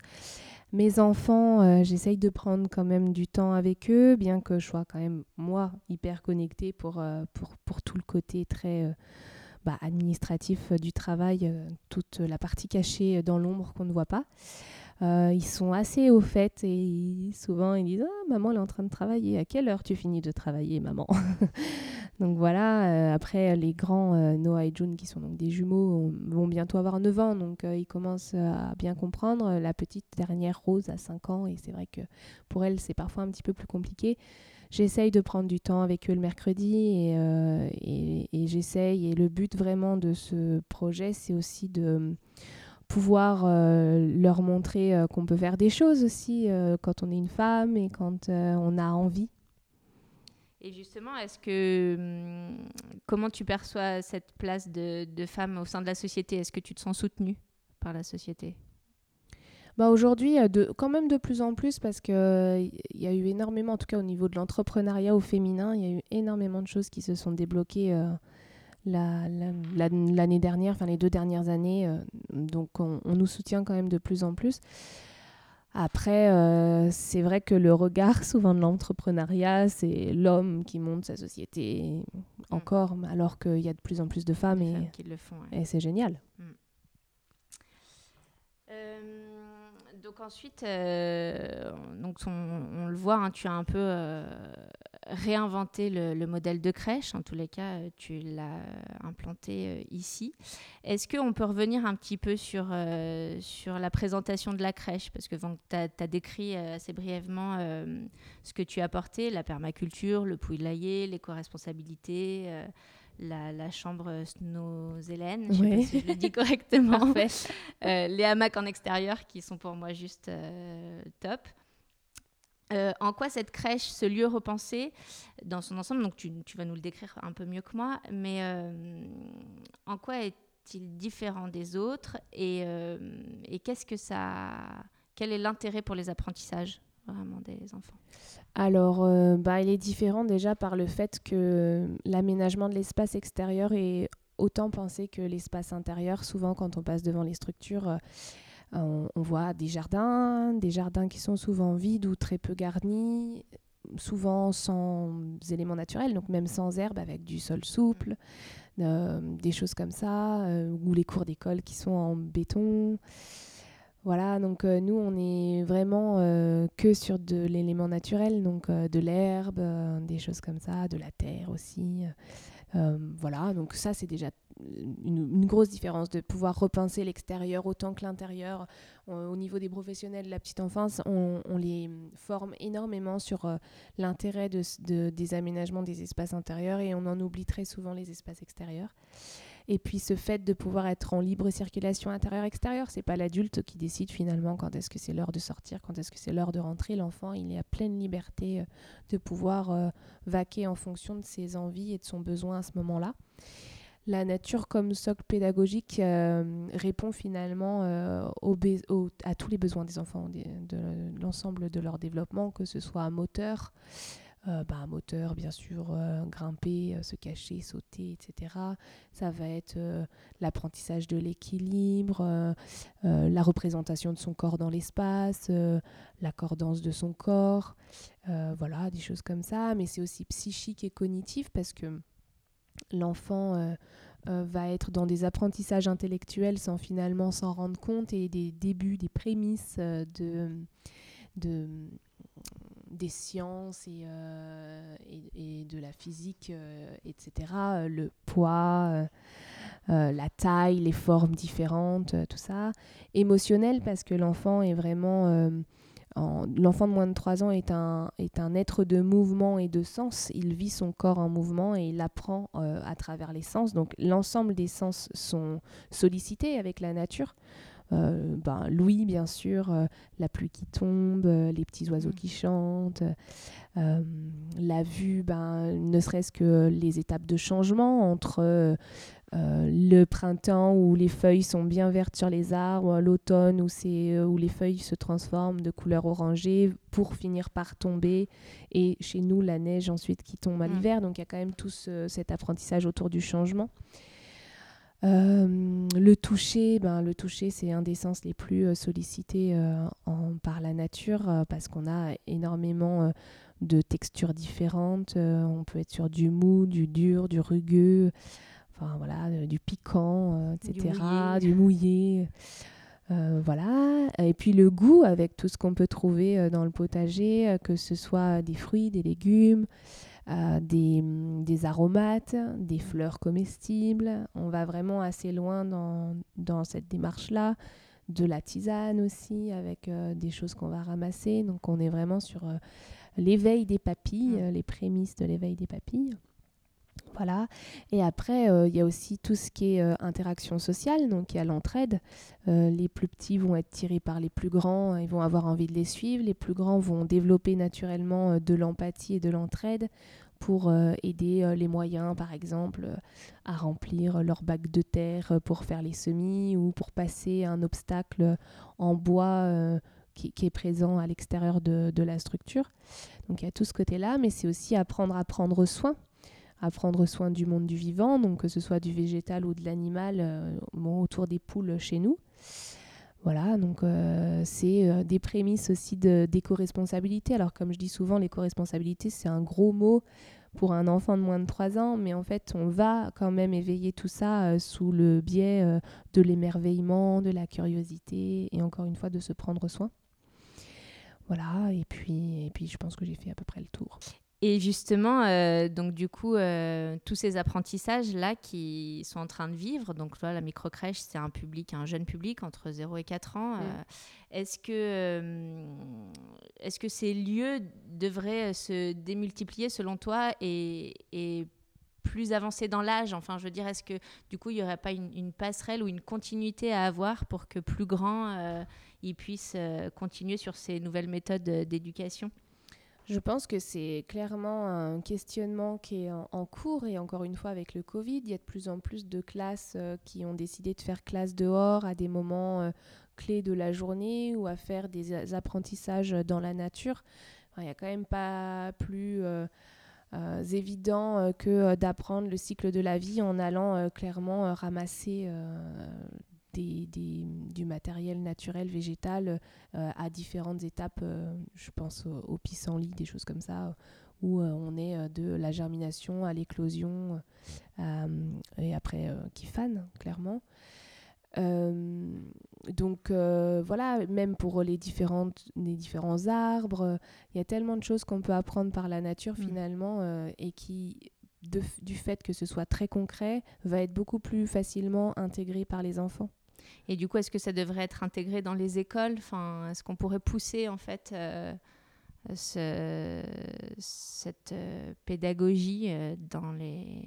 Mes enfants, j'essaye de prendre quand même du temps avec eux, bien que je sois quand même moi hyper connectée pour, pour, pour tout le côté très bah, administratif euh, du travail, euh, toute la partie cachée dans l'ombre qu'on ne voit pas. Euh, ils sont assez au fait et souvent ils disent ah, Maman, elle est en train de travailler. À quelle heure tu finis de travailler, maman Donc voilà, après les grands Noah et June, qui sont donc des jumeaux, vont bientôt avoir 9 ans, donc ils commencent à bien comprendre. La petite dernière Rose a 5 ans et c'est vrai que pour elle, c'est parfois un petit peu plus compliqué j'essaye de prendre du temps avec eux le mercredi et, euh, et, j'essaye. Et le but vraiment de ce projet, c'est aussi de pouvoir euh, leur montrer euh, qu'on peut faire des choses aussi quand on est une femme et quand on a envie. Et justement, hum, comment tu perçois cette place de, de femme au sein de la société? Est-ce que tu te sens soutenue par la société? Bah Aujourd'hui, quand même de plus en plus parce qu'il il y a eu énormément, en tout cas au niveau de l'entrepreneuriat au féminin, il y a eu énormément de choses qui se sont débloquées euh, l'année dernière, enfin les deux dernières années. Euh, donc on, nous soutient quand même de plus en plus. Après, euh, c'est vrai que le regard souvent de l'entrepreneuriat, c'est l'homme qui monte sa société mm. encore, alors qu'il y a de plus en plus de femmes, et, qui le font, et c'est génial. Mm donc ensuite, euh, donc on, le voit, hein, tu as un peu euh, réinventé le, modèle de crèche. En tous les cas, tu l'as implanté ici. Est-ce qu'on peut revenir un petit peu sur, sur la présentation de la crèche? Parce que tu as, décrit assez brièvement ce que tu as apporté, la permaculture, le poulailler, l'éco-responsabilité la, chambre Snow Hélène, je sais pas si je le dis correctement. euh, les hamacs en extérieur qui sont pour moi juste euh, top. Euh, en quoi cette crèche, ce lieu repensé dans son ensemble, donc tu, vas nous le décrire un peu mieux que moi, mais en quoi est-il différent des autres et, et qu'est-ce que ça, quel est l'intérêt pour les apprentissages? Vraiment des enfants alors, euh, bah, il est différent déjà par le fait que l'aménagement de l'espace extérieur est autant pensé que l'espace intérieur. Souvent, quand on passe devant les structures, euh, on, voit des jardins, des jardins qui sont souvent vides ou très peu garnis, souvent sans éléments naturels, donc même sans herbe, avec du sol souple, euh, des choses comme ça, ou les cours d'école qui sont en béton. Voilà, donc euh, nous, on est vraiment euh, que sur de l'élément naturel, donc euh, de l'herbe, des choses comme ça, de la terre aussi. voilà, donc ça, c'est déjà une, grosse différence de pouvoir repenser l'extérieur autant que l'intérieur. au niveau des professionnels de la petite enfance, on, les forme énormément sur l'intérêt de, des aménagements des espaces intérieurs et on en oublie très souvent les espaces extérieurs. Et puis ce fait de pouvoir être en libre circulation intérieure-extérieure, c'est pas l'adulte qui décide finalement quand est-ce que c'est l'heure de sortir, quand est-ce que c'est l'heure de rentrer. L'enfant, il est à pleine liberté euh, de pouvoir euh, vaquer en fonction de ses envies et de son besoin à ce moment-là. La nature comme socle pédagogique euh, répond finalement à tous les besoins des enfants, de l'ensemble de leur développement, que ce soit moteur, euh, bah, moteur, bien sûr, euh, grimper, euh, se cacher, sauter, etc. Ça va être l'apprentissage de l'équilibre, la représentation de son corps dans l'espace, l'accordance de son corps, voilà, des choses comme ça. Mais c'est aussi psychique et cognitif parce que l'enfant va être dans des apprentissages intellectuels sans finalement s'en rendre compte et des débuts, des prémices de des sciences et, euh, et, de la physique, euh, etc. Le poids, euh, la taille, les formes différentes, tout ça. Émotionnel parce que l'enfant est vraiment... L'enfant de moins de 3 ans est un, est un être de mouvement et de sens. Il vit son corps en mouvement et il apprend à travers les sens. Donc l'ensemble des sens sont sollicités avec la nature. Euh, ben, Louis, bien sûr, euh, la pluie qui tombe, euh, les petits oiseaux qui chantent, la vue, ben, ne serait-ce que les étapes de changement entre le printemps où les feuilles sont bien vertes sur les arbres, l'automne où, où les feuilles se transforment de couleur orangée pour finir par tomber, et chez nous la neige ensuite qui tombe à mm. l'hiver. Donc il y a quand même tout cet apprentissage autour du changement. Euh, le toucher, ben, le toucher, c'est un des sens les plus euh, sollicités euh, en, par la nature parce qu'on a énormément de textures différentes. on peut être sur du mou, du dur, du rugueux, enfin voilà, du piquant, etc., du mouillé. voilà. Et puis le goût avec tout ce qu'on peut trouver dans le potager, que ce soit des fruits, des légumes, euh, mm, des, aromates, des fleurs comestibles. On va vraiment assez loin dans, cette démarche-là. De la tisane aussi, avec euh, des choses qu'on va ramasser. Donc on est vraiment sur euh, l'éveil des papilles, mm. les prémices de l'éveil des papilles. Voilà. Et après, il y a aussi tout ce qui est interaction sociale, donc il y a l'entraide. les plus petits vont être tirés par les plus grands, ils vont avoir envie de les suivre. Les plus grands vont développer naturellement de l'empathie et de l'entraide pour aider les moyens, par exemple, à remplir leur bac de terre pour faire les semis ou pour passer un obstacle en bois qui, est présent à l'extérieur de, la structure. Donc il y a tout ce côté-là, mais c'est aussi apprendre à prendre soin à prendre soin du monde du vivant, donc que ce soit du végétal ou de l'animal, euh, autour des poules chez nous. Voilà, donc euh, c'est euh, des prémices aussi d'éco-responsabilité. Alors comme je dis souvent, l'éco-responsabilité, c'est un gros mot pour un enfant de moins de 3 ans, mais en fait, on va quand même éveiller tout ça sous le biais de l'émerveillement, de la curiosité et encore une fois de se prendre soin. Voilà, et puis, et puis je pense que j'ai fait à peu près le tour. Et justement, euh, donc du coup, euh, tous ces apprentissages-là qui sont en train de vivre, donc là, la microcrèche, c'est un public, un jeune public entre 0 et 4 ans. Mm. euh, est-ce que, est que ces lieux devraient se démultiplier selon toi et, et plus avancer dans l'âge? Enfin, je veux dire, est-ce que du coup, il n'y aurait pas une, une, passerelle ou une continuité à avoir pour que plus grands, ils puissent continuer sur ces nouvelles méthodes d'éducation? Je pense que c'est clairement un questionnement qui est en, cours et encore une fois avec le Covid, il y a de plus en plus de classes euh, qui ont décidé de faire classe dehors à des moments euh, clés de la journée ou à faire des apprentissages dans la nature. Il n'y a quand même pas plus euh, évident que d'apprendre le cycle de la vie en allant clairement ramasser des, des, du matériel naturel, végétal, euh, à différentes étapes. Euh, je pense au, au, pissenlit, des choses comme ça, où euh, on est de la germination à l'éclosion, et après qui fanent, clairement. donc voilà, même pour les, différentes, les différents arbres, il y a tellement de choses qu'on peut apprendre par la nature mmh. finalement, et qui de, du fait que ce soit très concret, va être beaucoup plus facilement intégré par les enfants. Et du coup, est-ce que ça devrait être intégré dans les écoles? Enfin, Est-ce qu'on pourrait pousser en fait euh, ce, cette euh, pédagogie euh, dans les,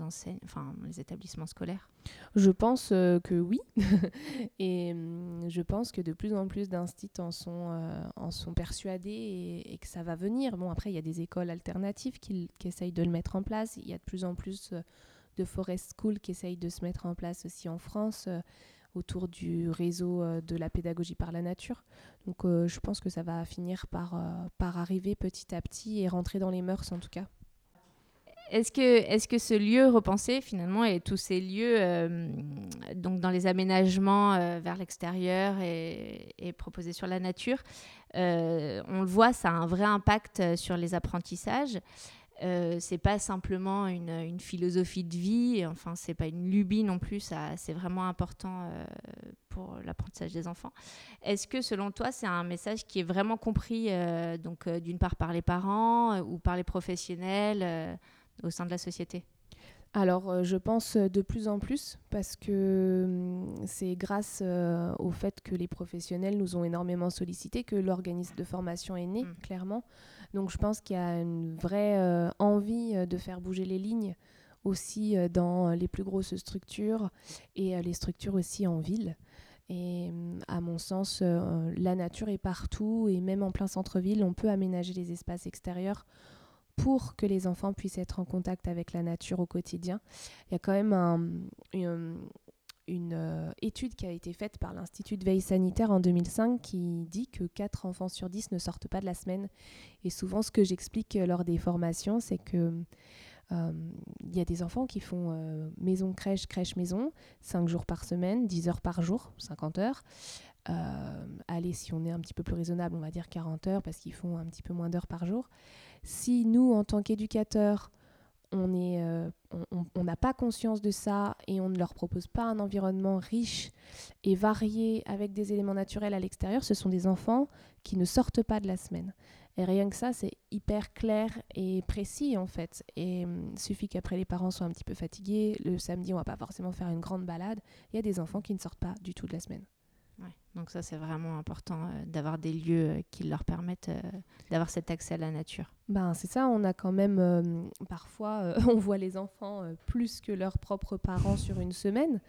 enseignes, enfin, les établissements scolaires? Je pense que oui. et hum, je pense que de plus en plus d'instituts en, sont, persuadés et, que ça va venir. Bon, après, il y a des écoles alternatives qui, essayent de le mettre en place. Il y a de plus en plus de forest schools qui essayent de se mettre en place aussi en France autour du réseau euh, de la pédagogie par la nature. Donc euh, je pense que ça va finir par, euh, par arriver petit à petit et rentrer dans les mœurs en tout cas. Est-ce que, est que ce lieu repensé finalement et tous ces lieux donc dans les aménagements vers l'extérieur et, et, proposés sur la nature, on le voit, ça a un vrai impact sur les apprentissages. Euh, c'est pas simplement une, une, philosophie de vie, enfin c'est pas une lubie non plus, ça c'est vraiment important euh, pour l'apprentissage des enfants. Est-ce que selon toi c'est un message qui est vraiment compris euh, donc d'une part par les parents ou par les professionnels au sein de la société? Alors, euh, je pense de plus en plus parce que hum, c'est grâce euh, au fait que les professionnels nous ont énormément sollicité que l'organisme de formation est né, mmh. clairement. Donc, je pense qu'il y a une vraie euh, envie de faire bouger les lignes aussi euh, dans les plus grosses structures et euh, les structures aussi en ville. Et à mon sens, euh, la nature est partout et même en plein centre-ville, on peut aménager les espaces extérieurs pour que les enfants puissent être en contact avec la nature au quotidien. Il y a quand même un, une euh, étude qui a été faite par l'Institut de veille sanitaire en 2005 qui dit que 4 enfants sur 10 ne sortent pas de la semaine. Et souvent, ce que j'explique lors des formations, c'est que il euh, y a des enfants qui font euh, maison crèche crèche maison 5 jours par semaine 10 heures par jour 50 heures euh, allez si on est un petit peu plus raisonnable on va dire 40 heures parce qu'ils font un petit peu moins d'heures par jour si nous en tant qu'éducateurs euh, on n'a pas conscience de ça et on ne leur propose pas un environnement riche et varié avec des éléments naturels à l'extérieur, ce sont des enfants qui ne sortent pas de la semaine. Et rien que ça, c'est hyper clair et précis en fait. Et hum, suffit qu'après les parents soient un petit peu fatigués, le samedi on va pas forcément faire une grande balade, il y a des enfants qui ne sortent pas du tout de la semaine. Donc ça c'est vraiment important euh, d'avoir des lieux euh, qui leur permettent euh, d'avoir cet accès à la nature. Ben c'est ça, on a quand même parfois on voit les enfants plus que leurs propres parents sur une semaine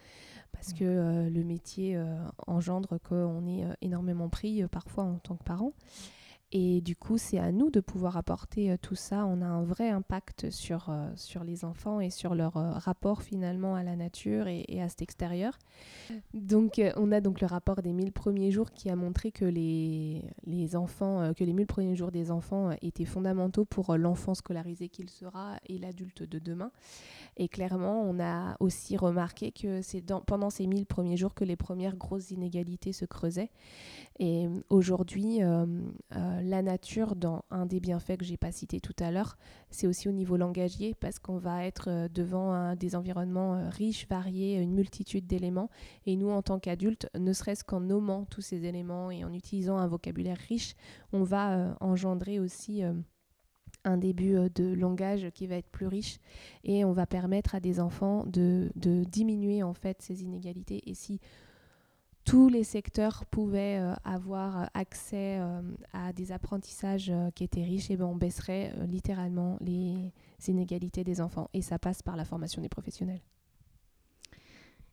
parce que le métier engendre qu'on est énormément pris parfois en tant que parent. Et du coup, c'est à nous de pouvoir apporter euh, tout ça. On a un vrai impact sur, euh, les enfants et sur leur euh, rapport finalement à la nature et, à cet extérieur. Donc, on a donc le rapport des 1000 premiers jours qui a montré que les, les enfants, que les 1000 premiers jours des enfants étaient fondamentaux pour l'enfant scolarisé qu'il sera et l'adulte de demain. Et clairement, on a aussi remarqué que c'est pendant ces 1000 premiers jours que les premières grosses inégalités se creusaient. Et aujourd'hui, euh, la nature, dans un des bienfaits que j'ai pas cité tout à l'heure, c'est aussi au niveau langagier parce qu'on va être euh, devant des environnements euh, riches, variés, une multitude d'éléments. Et nous, en tant qu'adultes, ne serait-ce qu'en nommant tous ces éléments et en utilisant un vocabulaire riche, on va euh, engendrer aussi un début de langage qui va être plus riche et on va permettre à des enfants de, de diminuer en fait ces inégalités et si tous les secteurs pouvaient euh, avoir accès euh, à des apprentissages euh, qui étaient riches, et ben on baisserait littéralement les inégalités des enfants. Et ça passe par la formation des professionnels.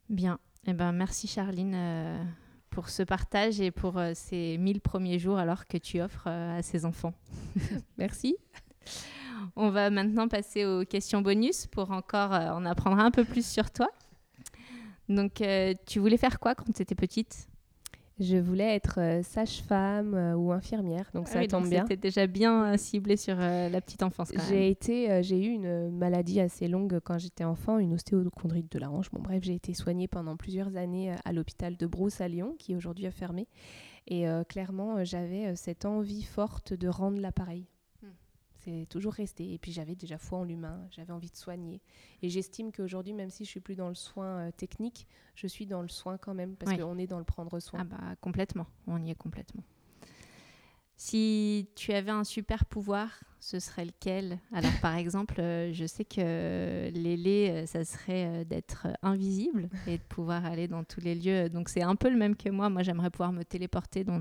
Bien. Eh ben, merci Charline pour ce partage et pour ces 1000 premiers jours alors que tu offres à ces enfants. merci. On va maintenant passer aux questions bonus pour encore en apprendre un peu plus sur toi. Donc, euh, tu voulais faire quoi quand tu étais petite? Je voulais être euh, sage-femme euh, ou infirmière, donc ah ça tombe bien. C'était déjà bien ciblé sur la petite enfance. J'ai été, j'ai eu une maladie assez longue quand j'étais enfant, une ostéochondrite de la hanche. Bon, bref, j'ai été soignée pendant plusieurs années à l'hôpital de Brousse à Lyon, qui aujourd'hui a fermé. Et clairement, j'avais cette envie forte de rendre l'appareil c'est toujours resté. Et puis j'avais déjà foi en l'humain, j'avais envie de soigner. Et j'estime qu'aujourd'hui, même si je suis plus dans le soin euh, technique, je suis dans le soin quand même, parce qu'on est dans le prendre soin. Ah bah complètement, on y est complètement. Si tu avais un super pouvoir, ce serait lequel? Alors par exemple, euh, je sais que l'élé, euh, ça serait d'être invisible et de pouvoir aller dans tous les lieux. Donc c'est un peu le même que moi. Moi, j'aimerais pouvoir me téléporter dans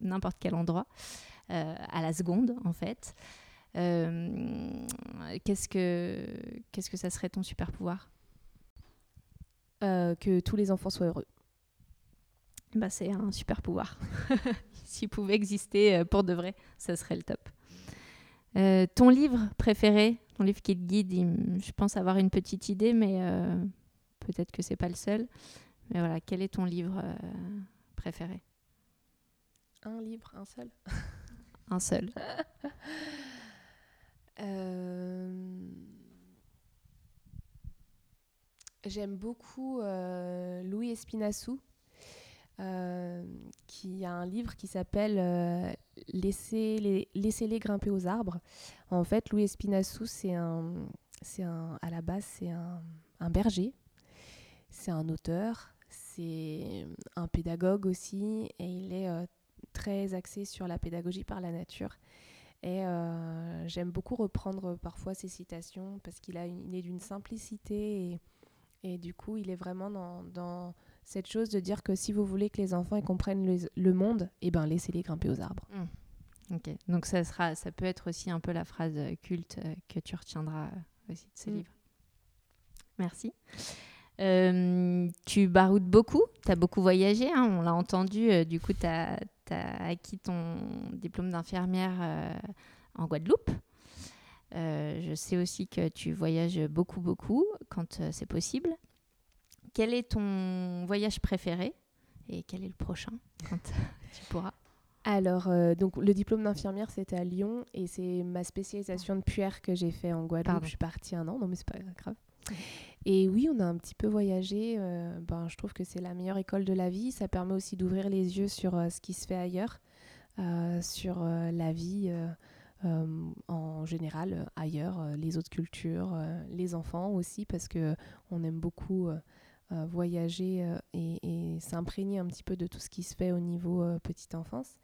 n'importe quel endroit. à la seconde en fait. Euh, qu'est-ce que qu'est-ce que ça serait ton super pouvoir? Euh, Que tous les enfants soient heureux. Bah, c'est un super pouvoir. S'il pouvait exister euh, pour de vrai, ça serait le top. ton livre préféré, ton livre qui te guide, je pense avoir une petite idée, mais peut-être que c'est pas le seul. Mais voilà, quel est ton livre préféré? Un livre, un seul? un seul. Euh, j'aime beaucoup euh, Louis Espinassou, euh, qui a un livre qui s'appelle Laissez-les Laissez grimper aux arbres. En fait, Louis Espinassou, c'est un, un, à la base, c'est un berger, c'est un auteur, c'est un pédagogue aussi, et il est très axé sur la pédagogie par la nature. Et euh, j'aime beaucoup reprendre parfois ses citations parce qu'il est d'une simplicité et, et, du coup, il est vraiment dans, dans, cette chose de dire que si vous voulez que les enfants comprennent le, monde, eh ben, laissez-les grimper aux arbres. Mmh. Ok, donc ça, sera, ça peut être aussi un peu la phrase culte euh, que tu retiendras euh, aussi de ce mmh. livre. Merci. tu baroudes beaucoup, tu as beaucoup voyagé, hein, on l'a entendu, du coup tu as, as acquis ton diplôme d'infirmière euh, en Guadeloupe. Euh, je sais aussi que tu voyages beaucoup, beaucoup quand euh, c'est possible. Quel est ton voyage préféré et quel est le prochain quand tu pourras? Alors, donc le diplôme d'infirmière, c'était à Lyon et c'est ma spécialisation de puère que j'ai fait en Guadeloupe. Je suis partie un an, non mais c'est pas grave. Et oui, on a un petit peu voyagé. Euh, ben, je trouve que c'est la meilleure école de la vie. Ça permet aussi d'ouvrir les yeux sur euh, ce qui se fait ailleurs, euh, sur la vie en général ailleurs, les autres cultures, les enfants aussi, parce que on aime beaucoup voyager et, et s'imprégner un petit peu de tout ce qui se fait au niveau petite enfance.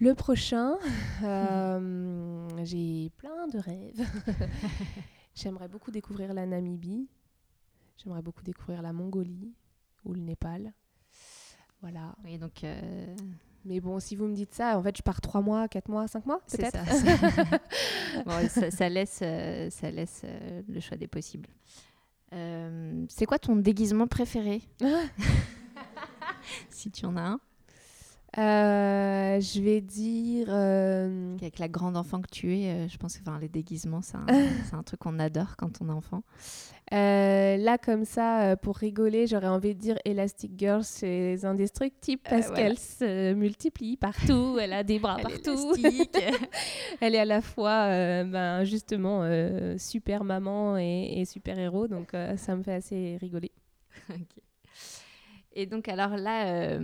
Le prochain, j'ai plein de rêves. J'aimerais beaucoup découvrir la Namibie. J'aimerais beaucoup découvrir la Mongolie ou le Népal. Voilà. Oui, donc. Euh, Mais bon, si vous me dites ça, en fait, je pars trois mois, quatre mois, cinq mois, peut-être? Ça. ça, laisse, euh, ça laisse euh, le choix des possibles. c'est quoi ton déguisement préféré? Si tu en as un. Euh, je vais dire. Euh, Avec la grande enfant que tu es, euh, je pense que enfin, les déguisements, c'est un, un, truc qu'on adore quand on est enfant. là, comme ça, pour rigoler, j'aurais envie de dire Elastic Girl, c'est indestructible parce qu'elle se multiplie partout, elle a des bras partout. elle est à la fois, ben, justement, super maman et, et super héros, donc ça me fait assez rigoler. ok. Et donc, alors là, euh,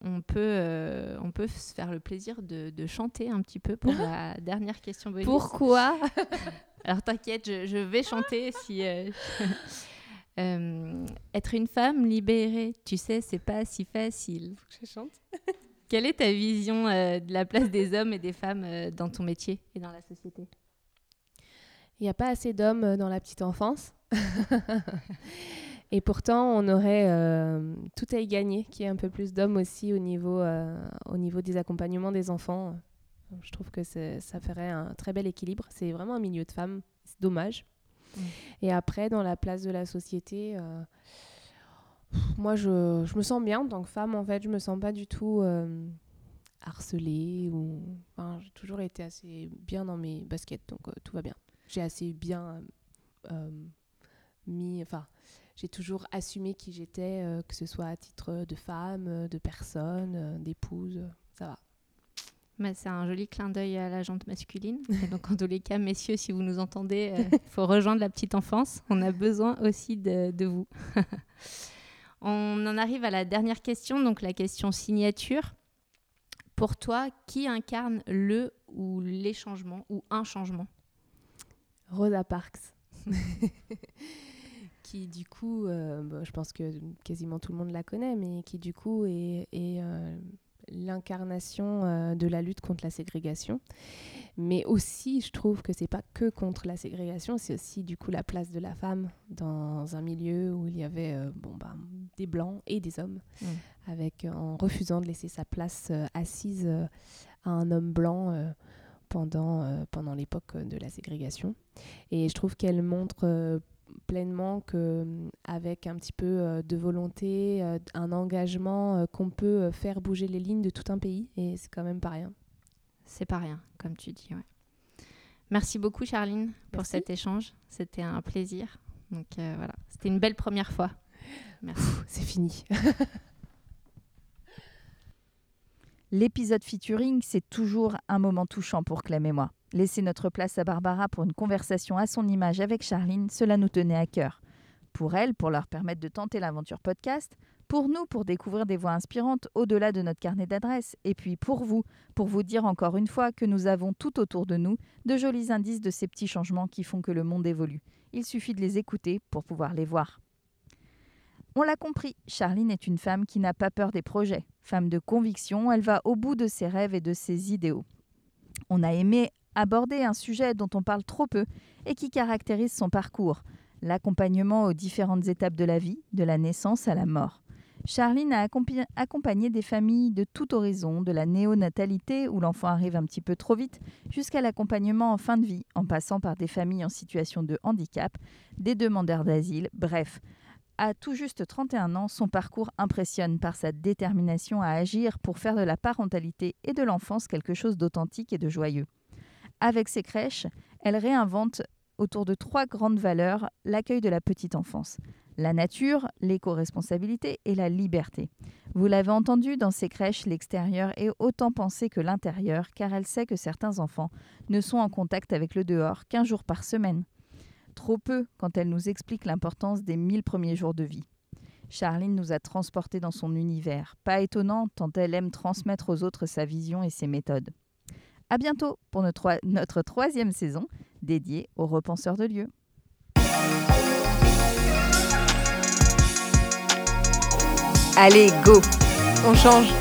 on, peut, euh, on peut se faire le plaisir de, de chanter un petit peu pour la dernière question bonus. Pourquoi Alors, t'inquiète, je, vais chanter si. Euh, être une femme libérée, tu sais, c'est pas si facile. Faut que je chante Quelle est ta vision de la place des hommes et des femmes dans ton métier et dans la société? Il n'y a pas assez d'hommes dans la petite enfance. Et pourtant, on aurait tout à y gagner qu'il y ait un peu plus d'hommes aussi au niveau, au niveau des accompagnements des enfants. Je trouve que ça ferait un très bel équilibre. C'est vraiment un milieu de femmes. C'est dommage. Mm. Et après, dans la place de la société, euh, moi, je, je, me sens bien en tant que femme. En fait, je me sens pas du tout euh, harcelée. Ou... Enfin, j'ai toujours été assez bien dans mes baskets, donc euh, tout va bien. J'ai assez bien mis... Enfin, j'ai toujours assumé qui j'étais, que ce soit à titre de femme, de personne, d'épouse. Ça va c'est un joli clin d'œil à la jante masculine. Et donc, en tous les cas, messieurs, si vous nous entendez, il euh, faut rejoindre la petite enfance. On a besoin aussi de, de vous. On en arrive à la dernière question, donc la question signature. Pour toi, qui incarne le ou les changements ou un changement? Rosa Parks. Qui du coup, euh, je pense que quasiment tout le monde la connaît, mais qui du coup est, est euh, l'incarnation euh, de la lutte contre la ségrégation. Mais aussi, je trouve que c'est pas que contre la ségrégation, c'est aussi du coup la place de la femme dans un milieu où il y avait bon, bah, des blancs et des hommes, mm. avec, en refusant de laisser sa place assise à un homme blanc pendant, pendant l'époque de la ségrégation. Et je trouve qu'elle montre pleinement que mm, avec un petit peu euh, de volonté, euh, un engagement, euh, qu'on peut faire bouger les lignes de tout un pays et c'est quand même pas rien. C'est pas rien, comme tu dis. Merci beaucoup, Charline, pour cet échange. C'était un plaisir. Donc voilà, c'était une belle première fois. Merci. C'est fini. L'épisode featuring, c'est toujours un moment touchant pour Clem et moi. Laisser notre place à Barbara pour une conversation à son image avec Charline, cela nous tenait à cœur. Pour elle, pour leur permettre de tenter l'aventure podcast, pour nous, pour découvrir des voix inspirantes au-delà de notre carnet d'adresses, et puis pour vous, pour vous dire encore une fois que nous avons tout autour de nous de jolis indices de ces petits changements qui font que le monde évolue. Il suffit de les écouter pour pouvoir les voir. On l'a compris, Charline est une femme qui n'a pas peur des projets. Femme de conviction, elle va au bout de ses rêves et de ses idéaux. On a aimé aborder un sujet dont on parle trop peu et qui caractérise son parcours, l'accompagnement aux différentes étapes de la vie, de la naissance à la mort. Charline a accompagné des familles de tout horizon, de la néonatalité où l'enfant arrive un petit peu trop vite, jusqu'à l'accompagnement en fin de vie, en passant par des familles en situation de handicap, des demandeurs d'asile, bref. À tout juste 31 ans, son parcours impressionne par sa détermination à agir pour faire de la parentalité et de l'enfance quelque chose d'authentique et de joyeux. Avec ses crèches, elle réinvente autour de trois grandes valeurs l'accueil de la petite enfance. La nature, l'éco-responsabilité et la liberté. Vous l'avez entendu, dans ces crèches, l'extérieur est autant pensé que l'intérieur, car elle sait que certains enfants ne sont en contact avec le dehors qu'un jour par semaine. Trop peu quand elle nous explique l'importance des mille premiers jours de vie. Charline nous a transportés dans son univers. Pas étonnant tant elle aime transmettre aux autres sa vision et ses méthodes. À bientôt pour notre, troisième saison dédiée aux repenseurs de lieux. Allez, go On change